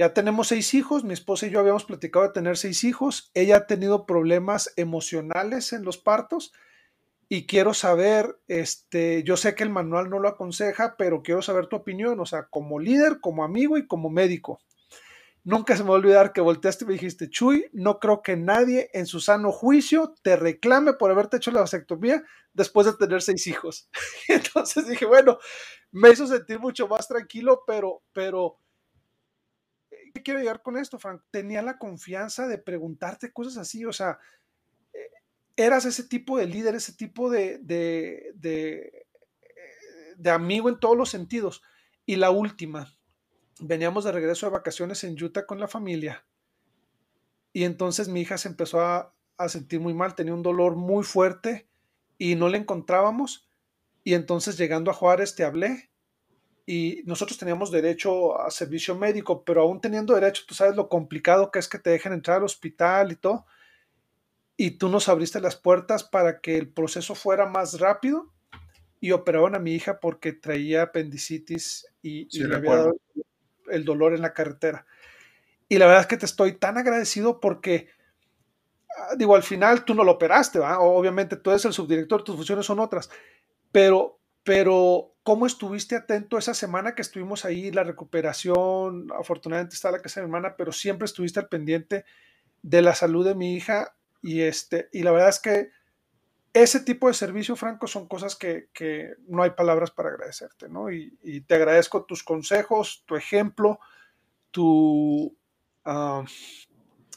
Ya tenemos seis hijos, mi esposa y yo habíamos platicado de tener seis hijos, ella ha tenido problemas emocionales en los partos, y quiero saber, este, yo sé que el manual no lo aconseja, pero quiero saber tu opinión, o sea, como líder, como amigo y como médico. Nunca se me va a olvidar que volteaste y me dijiste, Chuy, no creo que nadie en su sano juicio te reclame por haberte hecho la vasectomía después de tener seis hijos. Entonces dije, bueno, me hizo sentir mucho más tranquilo, pero, pero, ¿qué quiero llegar con esto, Frank? Tenía la confianza de preguntarte cosas así, o sea, eras ese tipo de líder, ese tipo de, de, de, amigo en todos los sentidos. Y la última, veníamos de regreso de vacaciones en Utah con la familia. Y entonces mi hija se empezó a, a, sentir muy mal, tenía un dolor muy fuerte y no le encontrábamos. Y entonces llegando a Juárez te hablé y nosotros teníamos derecho a servicio médico, pero aún teniendo derecho, tú sabes lo complicado que es que te dejen entrar al hospital y todo y tú nos abriste las puertas para que el proceso fuera más rápido y operaron a mi hija porque traía apendicitis y, le había dado el dolor en la carretera. Y la verdad es que te estoy tan agradecido porque, ah, digo, al final tú no lo operaste, obviamente tú eres el subdirector, tus funciones son otras, pero, pero ¿cómo estuviste atento esa semana que estuvimos ahí, la recuperación? Afortunadamente está la casa de mi hermana, pero siempre estuviste al pendiente de la salud de mi hija y, este, y la verdad es que ese tipo de servicio, Franco, son cosas que, no hay palabras para agradecerte, ¿no? Y, te agradezco tus consejos, tu ejemplo, tu... Ah,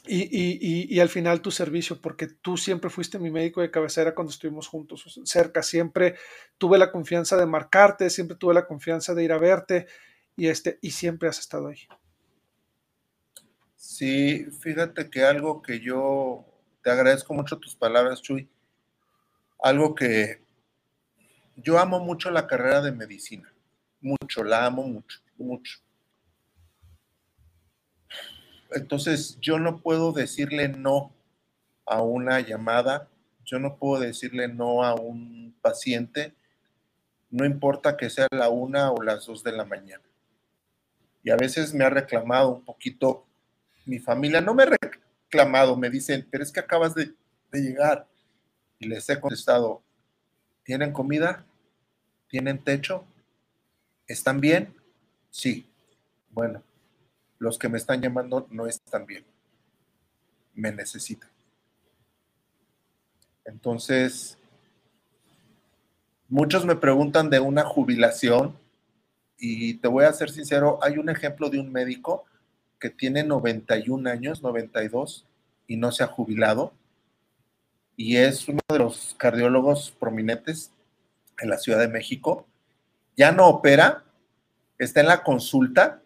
y, al final tu servicio, porque tú siempre fuiste mi médico de cabecera cuando estuvimos juntos cerca, siempre tuve la confianza de marcarte, siempre tuve la confianza de ir a verte y, este, y siempre has estado ahí. Sí, fíjate que algo que yo te agradezco mucho tus palabras, Chuy. Algo que yo amo mucho la carrera de medicina, mucho, la amo mucho. mucho. Entonces, yo no puedo decirle no a una llamada, yo no puedo decirle no a un paciente, no importa que sea la una o las dos de la mañana. Y a veces me ha reclamado un poquito mi familia, no me ha reclamado, me dicen, pero es que acabas de, de llegar. Y les he contestado, ¿tienen comida? ¿Tienen techo? ¿Están bien? Sí. Bueno, los que me están llamando no están bien. Me necesitan. Entonces, muchos me preguntan de una jubilación y te voy a ser sincero, hay un ejemplo de un médico que tiene 91 años, 92, y no se ha jubilado. Y es uno de los cardiólogos prominentes en la Ciudad de México. Ya no opera, está en la consulta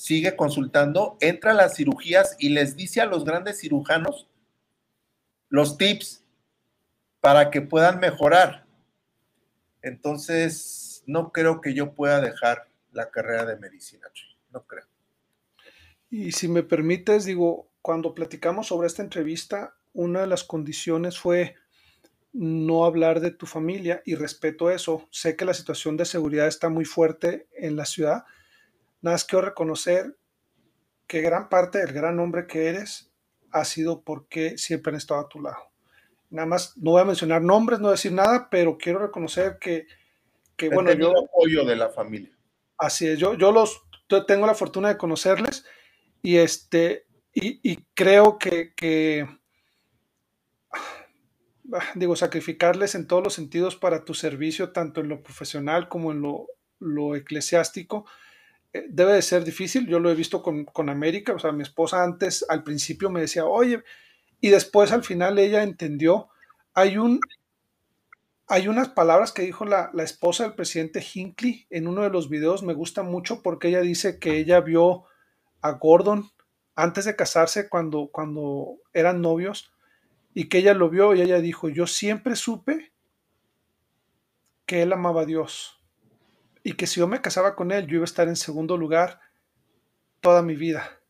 sigue consultando, entra a las cirugías y les dice a los grandes cirujanos los tips para que puedan mejorar. Entonces, no creo que yo pueda dejar la carrera de medicina, no creo. Y si me permites, digo, cuando platicamos sobre esta entrevista, una de las condiciones fue no hablar de tu familia y respeto eso. Sé que la situación de seguridad está muy fuerte en la ciudad, Nada más quiero reconocer que gran parte del gran hombre que eres ha sido porque siempre han estado a tu lado. Nada más, no voy a mencionar nombres, no decir nada, pero quiero reconocer que, que bueno, yo... apoyo de la familia. Así es, yo, yo los tengo la fortuna de conocerles y este, y, creo que, que, digo, sacrificarles en todos los sentidos para tu servicio, tanto en lo profesional como en lo, lo eclesiástico, debe de ser difícil, yo lo he visto con, América, o sea, mi esposa antes al principio me decía, oye, y después al final ella entendió, hay un, hay unas palabras que dijo la, esposa del presidente Hinckley en uno de los videos, me gusta mucho porque ella dice que ella vio a Gordon antes de casarse cuando, cuando eran novios y que ella lo vio y ella dijo, yo siempre supe que él amaba a Dios y que si yo me casaba con él, yo iba a estar en segundo lugar toda mi vida.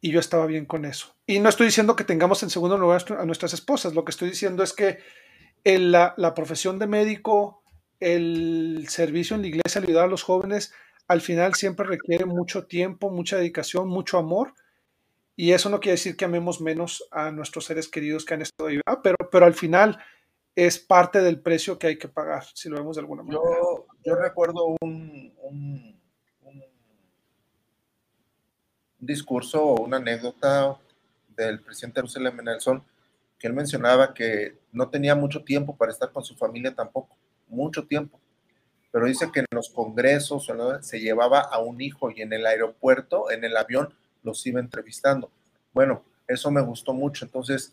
Y yo estaba bien con eso. Y no estoy diciendo que tengamos en segundo lugar a nuestras esposas, lo que estoy diciendo es que la, profesión de médico, el servicio en la iglesia, ayudar a los jóvenes, al final siempre requiere mucho tiempo, mucha dedicación, mucho amor. Y eso no quiere decir que amemos menos a nuestros seres queridos que han estado ahí, pero, pero al final es parte del precio que hay que pagar, si lo vemos de alguna manera. Yo, recuerdo un, discurso o una anécdota del presidente Roosevelt Nelson, que él mencionaba que no tenía mucho tiempo para estar con su familia tampoco, mucho tiempo. Pero dice que en los congresos se llevaba a un hijo y en el aeropuerto, en el avión, los iba entrevistando. Bueno, eso me gustó mucho. Entonces,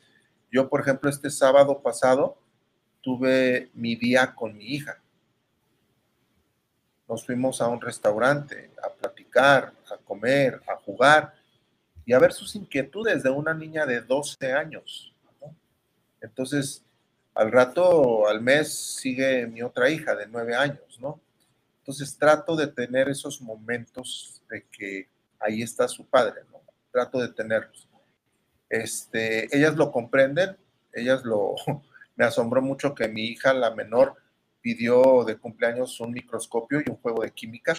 yo, por ejemplo, este sábado pasado, tuve mi día con mi hija. Nos fuimos a un restaurante a platicar, a comer, a jugar y a ver sus inquietudes de una niña de 12 años. Entonces, al rato, al mes, sigue mi otra hija de 9 años, ¿no? Entonces, trato de tener esos momentos de que ahí está su padre, ¿no? Trato de tenerlos. Este, ellas lo comprenden, ellas lo, me asombró mucho que mi hija, la menor, pidió de cumpleaños un microscopio y un juego de química.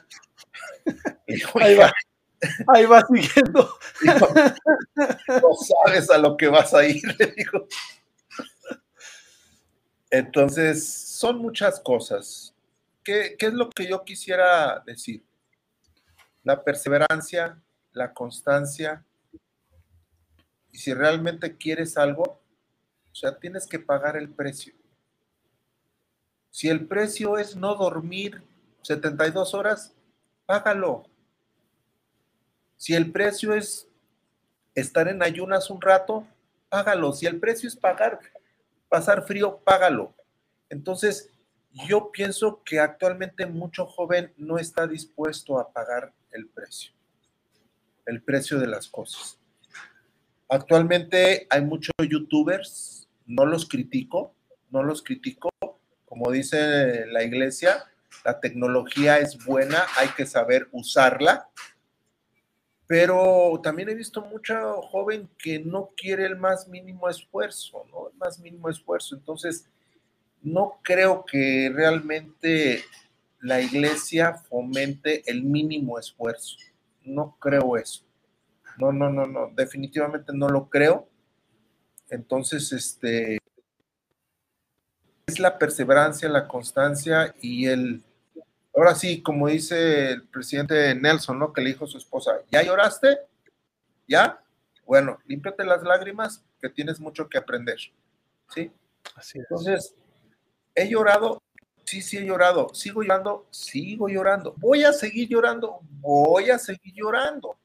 ahí, va, ahí va siguiendo. no sabes a lo que vas a ir, le digo. Entonces, son muchas cosas. ¿Qué, ¿Qué es lo que yo quisiera decir? La perseverancia, la constancia. Y si realmente quieres algo, o sea, tienes que pagar el precio. Si el precio es no dormir 72 horas, págalo. Si el precio es estar en ayunas un rato, págalo. Si el precio es pagar, pasar frío, págalo. Entonces, yo pienso que actualmente mucho joven no está dispuesto a pagar el precio, el precio de las cosas. Actualmente hay muchos youtubers no los critico, no los critico. Como dice la iglesia, La tecnología es buena, hay que saber usarla, pero también he visto mucha joven que no quiere el más mínimo esfuerzo, ¿no? El más mínimo esfuerzo. Entonces, no creo que realmente la iglesia fomente el mínimo esfuerzo. No creo eso. No, no, no, no, definitivamente no lo creo. Entonces, este, es la perseverancia, la constancia y el, ahora sí, como dice el presidente Nelson, ¿no? Que le dijo a su esposa, ¿ya lloraste? ¿Ya? Bueno, límpiate las lágrimas, que tienes mucho que aprender. ¿Sí? Así es. Entonces, he llorado, sí, sí he llorado. Sigo llorando, sigo llorando. Voy a seguir llorando, voy a seguir llorando.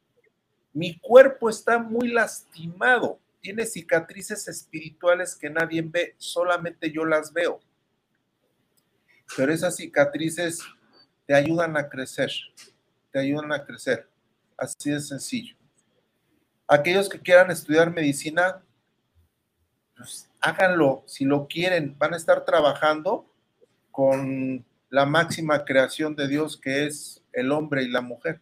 Mi cuerpo está muy lastimado tiene cicatrices espirituales que nadie ve, solamente yo las veo. Pero esas cicatrices te ayudan a crecer, te ayudan a crecer. Así de sencillo. Aquellos que quieran estudiar medicina, pues háganlo. Si lo quieren, van a estar trabajando con la máxima creación de Dios que es el hombre y la mujer.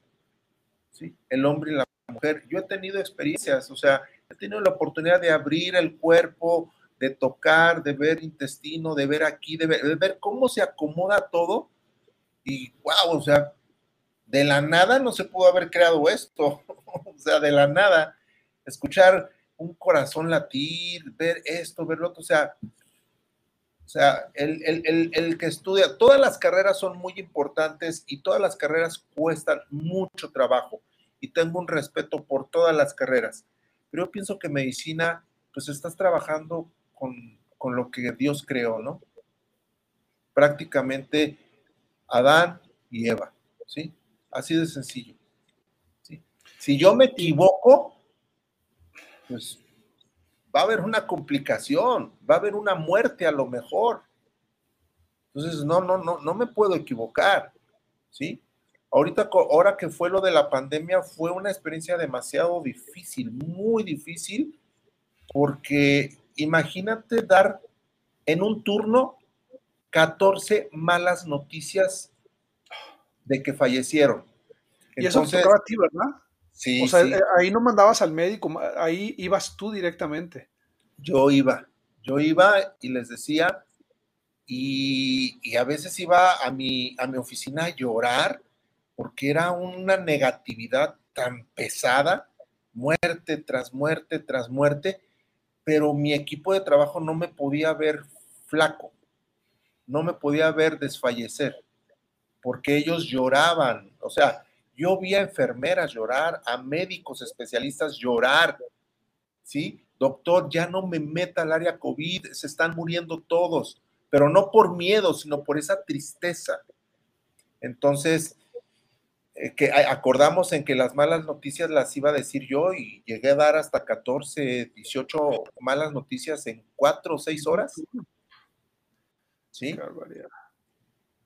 ¿Sí? El hombre y la mujer. Yo he tenido experiencias, o sea, tenido la oportunidad de abrir el cuerpo, de tocar, de ver intestino, de ver aquí, de ver, cómo se acomoda todo. Y wow, o sea, de la nada no se pudo haber creado esto. o sea, de la nada, escuchar un corazón latir, ver esto, ver lo otro, o sea, o sea, el, el, que estudia, todas las carreras son muy importantes y todas las carreras cuestan mucho trabajo y tengo un respeto por todas las carreras. Pero yo pienso que medicina, pues estás trabajando con, lo que Dios creó, ¿no? Prácticamente Adán y Eva, ¿sí? Así de sencillo. Si yo me equivoco, pues va a haber una complicación, va a haber una muerte a lo mejor. Entonces, no, no, no, no me puedo equivocar, ¿sí? Ahorita, ahora que fue lo de la pandemia, fue una experiencia demasiado difícil, muy difícil, porque imagínate dar en un turno 14 malas noticias de que fallecieron. y eso te a ti, ¿verdad? Sí. O sea, eh, ahí no mandabas al médico, ahí ibas tú directamente. Yo iba, yo iba y les decía, y, y a veces iba a mi, a mi oficina a llorar porque era una negatividad tan pesada, muerte tras muerte tras muerte, pero mi equipo de trabajo no me podía ver flaco, no me podía ver desfallecer, porque ellos lloraban, o sea, yo vi a enfermeras llorar, a médicos especialistas llorar, ¿sí? Doctor, ya no me meta al área COVID, se están muriendo todos, pero no por miedo, sino por esa tristeza. Entonces, que acordamos en que las malas noticias las iba a decir yo y llegué a dar hasta 14, 18 malas noticias en 4 o 6 horas. ¿Sí?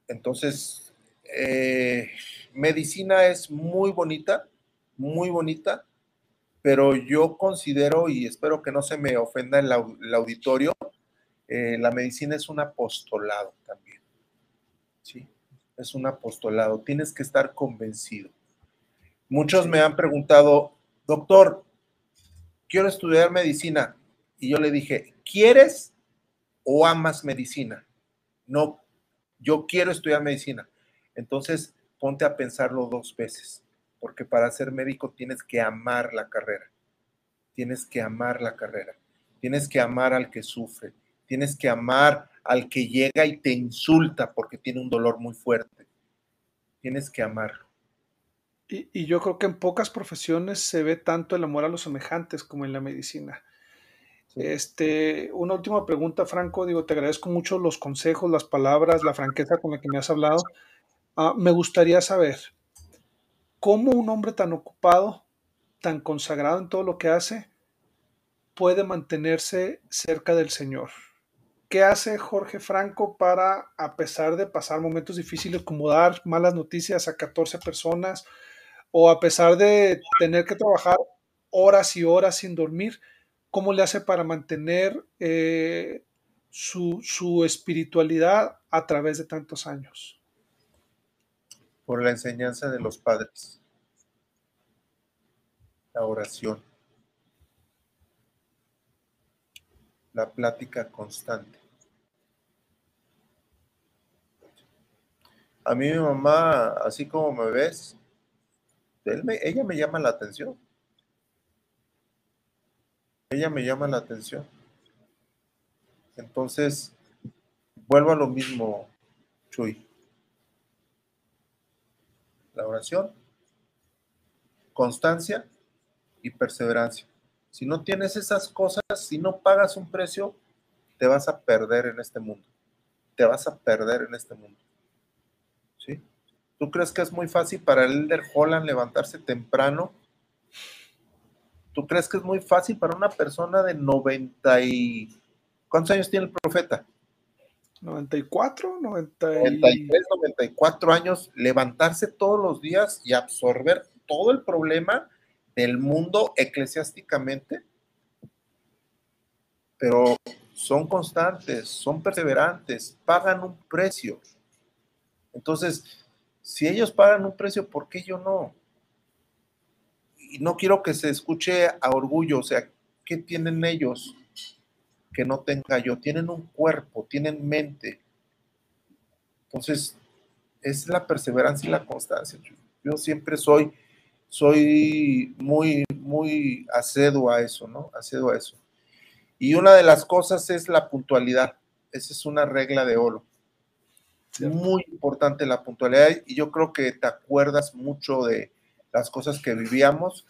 Entonces, eh, medicina es muy bonita, muy bonita, pero yo considero, y espero que no se me ofenda el, el auditorio, eh, la medicina es un apostolado también. ¿Sí? Es un apostolado, tienes que estar convencido. Muchos me han preguntado, doctor, quiero estudiar medicina. Y yo le dije, ¿quieres o amas medicina? No, yo quiero estudiar medicina. Entonces, ponte a pensarlo dos veces, porque para ser médico tienes que amar la carrera. Tienes que amar la carrera. Tienes que amar al que sufre. Tienes que amar al que llega y te insulta porque tiene un dolor muy fuerte. Tienes que amarlo. Y, yo creo que en pocas profesiones se ve tanto el amor a los semejantes como en la medicina. Este, una última pregunta, Franco. Digo, te agradezco mucho los consejos, las palabras, la franqueza con la que me has hablado. Ah, me gustaría saber cómo un hombre tan ocupado, tan consagrado en todo lo que hace, puede mantenerse cerca del Señor. ¿Qué hace Jorge Franco para, a pesar de pasar momentos difíciles como dar malas noticias a 14 personas o a pesar de tener que trabajar horas y horas sin dormir, cómo le hace para mantener eh, su, espiritualidad a través de tantos años? por la enseñanza de los padres. La oración. La plática constante. A mí mi mamá, así como me ves, ella me llama la atención. Ella me llama la atención. Entonces, vuelvo a lo mismo, Chuy. La oración, constancia y perseverancia. Si no tienes esas cosas, si no pagas un precio, te vas a perder en este mundo. Te vas a perder en este mundo. ¿Tú crees que es muy fácil para el Elder Holland levantarse temprano? ¿Tú crees que es muy fácil para una persona de 90 y... ¿Cuántos años tiene el profeta? 94, 93, 94 años, levantarse todos los días y absorber todo el problema del mundo eclesiásticamente. Pero son constantes, son perseverantes, pagan un precio. Entonces, si ellos pagan un precio, ¿por qué yo no? Y no quiero que se escuche a orgullo, o sea, ¿qué tienen ellos que no tenga yo? Tienen un cuerpo, tienen mente. Entonces, es la perseverancia y la constancia. Yo siempre soy, soy muy, muy acedo a eso, ¿no? Acedo a eso. Y una de las cosas es la puntualidad. Esa es una regla de oro. Muy importante la puntualidad y yo creo que te acuerdas mucho de las cosas que vivíamos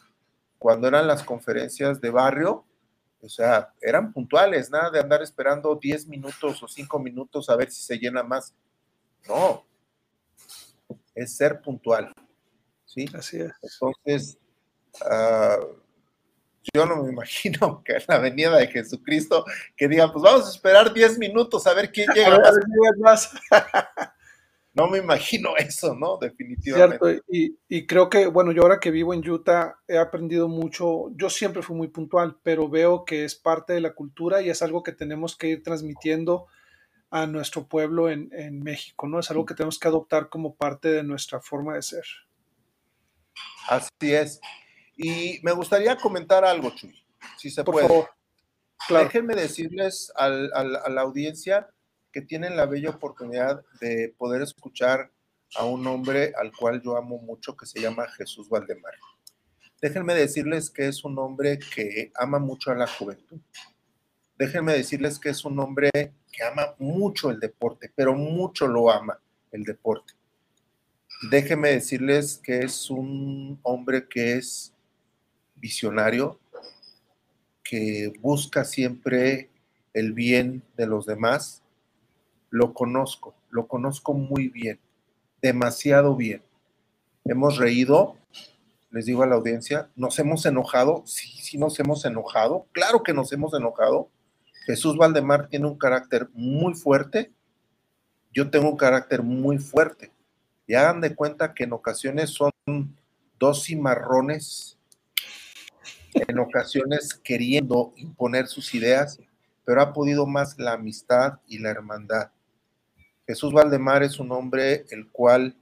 cuando eran las conferencias de barrio. O sea, eran puntuales, nada de andar esperando 10 minutos o 5 minutos a ver si se llena más. No, es ser puntual. ¿Sí? Así es. Entonces, uh, yo no me imagino que en la venida de Jesucristo que digan, pues vamos a esperar 10 minutos a ver quién llega más. no me imagino eso, ¿no? Definitivamente. Cierto, y, y, creo que, bueno, yo ahora que vivo en Utah he aprendido mucho, yo siempre fui muy puntual, pero veo que es parte de la cultura y es algo que tenemos que ir transmitiendo a nuestro pueblo en, en México, ¿no? Es algo que tenemos que adoptar como parte de nuestra forma de ser. Así es. Y me gustaría comentar algo, Chuy, si se puede. Favor. Déjenme decirles a la audiencia que tienen la bella oportunidad de poder escuchar a un hombre al cual yo amo mucho, que se llama Jesús Valdemar. Déjenme decirles que es un hombre que ama mucho a la juventud. Déjenme decirles que es un hombre que ama mucho el deporte, pero mucho lo ama el deporte. Déjenme decirles que es un hombre que es visionario, que busca siempre el bien de los demás, lo conozco, lo conozco muy bien, demasiado bien. Hemos reído, les digo a la audiencia, nos hemos enojado, sí, sí nos hemos enojado, claro que nos hemos enojado. Jesús Valdemar tiene un carácter muy fuerte, yo tengo un carácter muy fuerte. Y hagan de cuenta que en ocasiones son dos cimarrones en ocasiones queriendo imponer sus ideas, pero ha podido más la amistad y la hermandad. Jesús Valdemar es un hombre el cual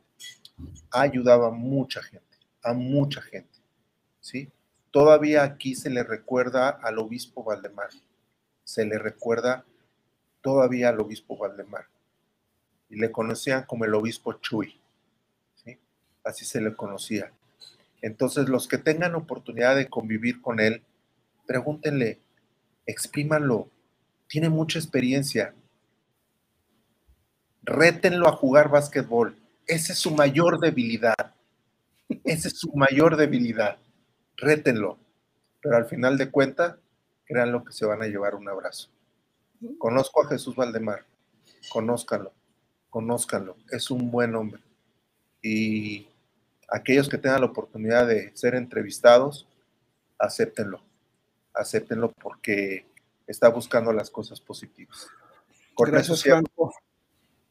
ha ayudado a mucha gente, a mucha gente, ¿sí? Todavía aquí se le recuerda al obispo Valdemar, se le recuerda todavía al obispo Valdemar, y le conocían como el obispo Chuy. Así se le conocía. Entonces, los que tengan oportunidad de convivir con él, pregúntenle, exprímanlo, tiene mucha experiencia. Rétenlo a jugar básquetbol. Esa es su mayor debilidad. Esa es su mayor debilidad. Rétenlo. Pero al final de cuentas, créanlo que se van a llevar un abrazo. Conozco a Jesús Valdemar. Conózcanlo. Conózcanlo. Es un buen hombre. Y aquellos que tengan la oportunidad de ser entrevistados, acéptenlo, acéptenlo porque está buscando las cosas positivas. Gracias, Franco.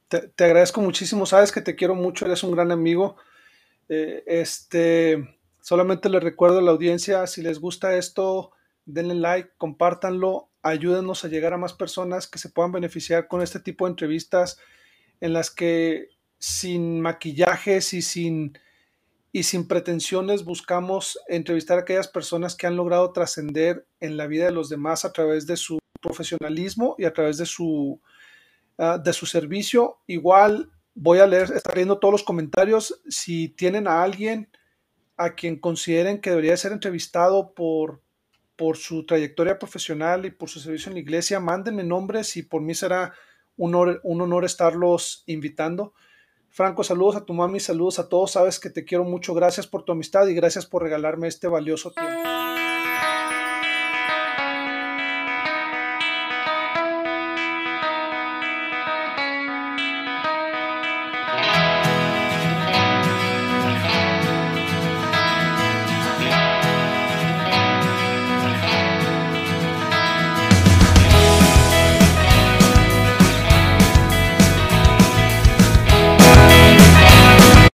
Te, agradezco muchísimo, sabes que te quiero mucho, eres un gran amigo. Eh, este, solamente les recuerdo a la audiencia, si les gusta esto, denle like, compártanlo, ayúdenos a llegar a más personas que se puedan beneficiar con este tipo de entrevistas en las que sin maquillajes y sin, y sin pretensiones buscamos entrevistar a aquellas personas que han logrado trascender en la vida de los demás a través de su profesionalismo y a través de su, uh, de su servicio. Igual voy a leer, estar leyendo todos los comentarios. Si tienen a alguien a quien consideren que debería ser entrevistado por, por su trayectoria profesional y por su servicio en la iglesia, mándenme nombres y por mí será un honor, un honor estarlos invitando. Franco, saludos a tu mami, saludos a todos, sabes que te quiero mucho, gracias por tu amistad y gracias por regalarme este valioso tiempo.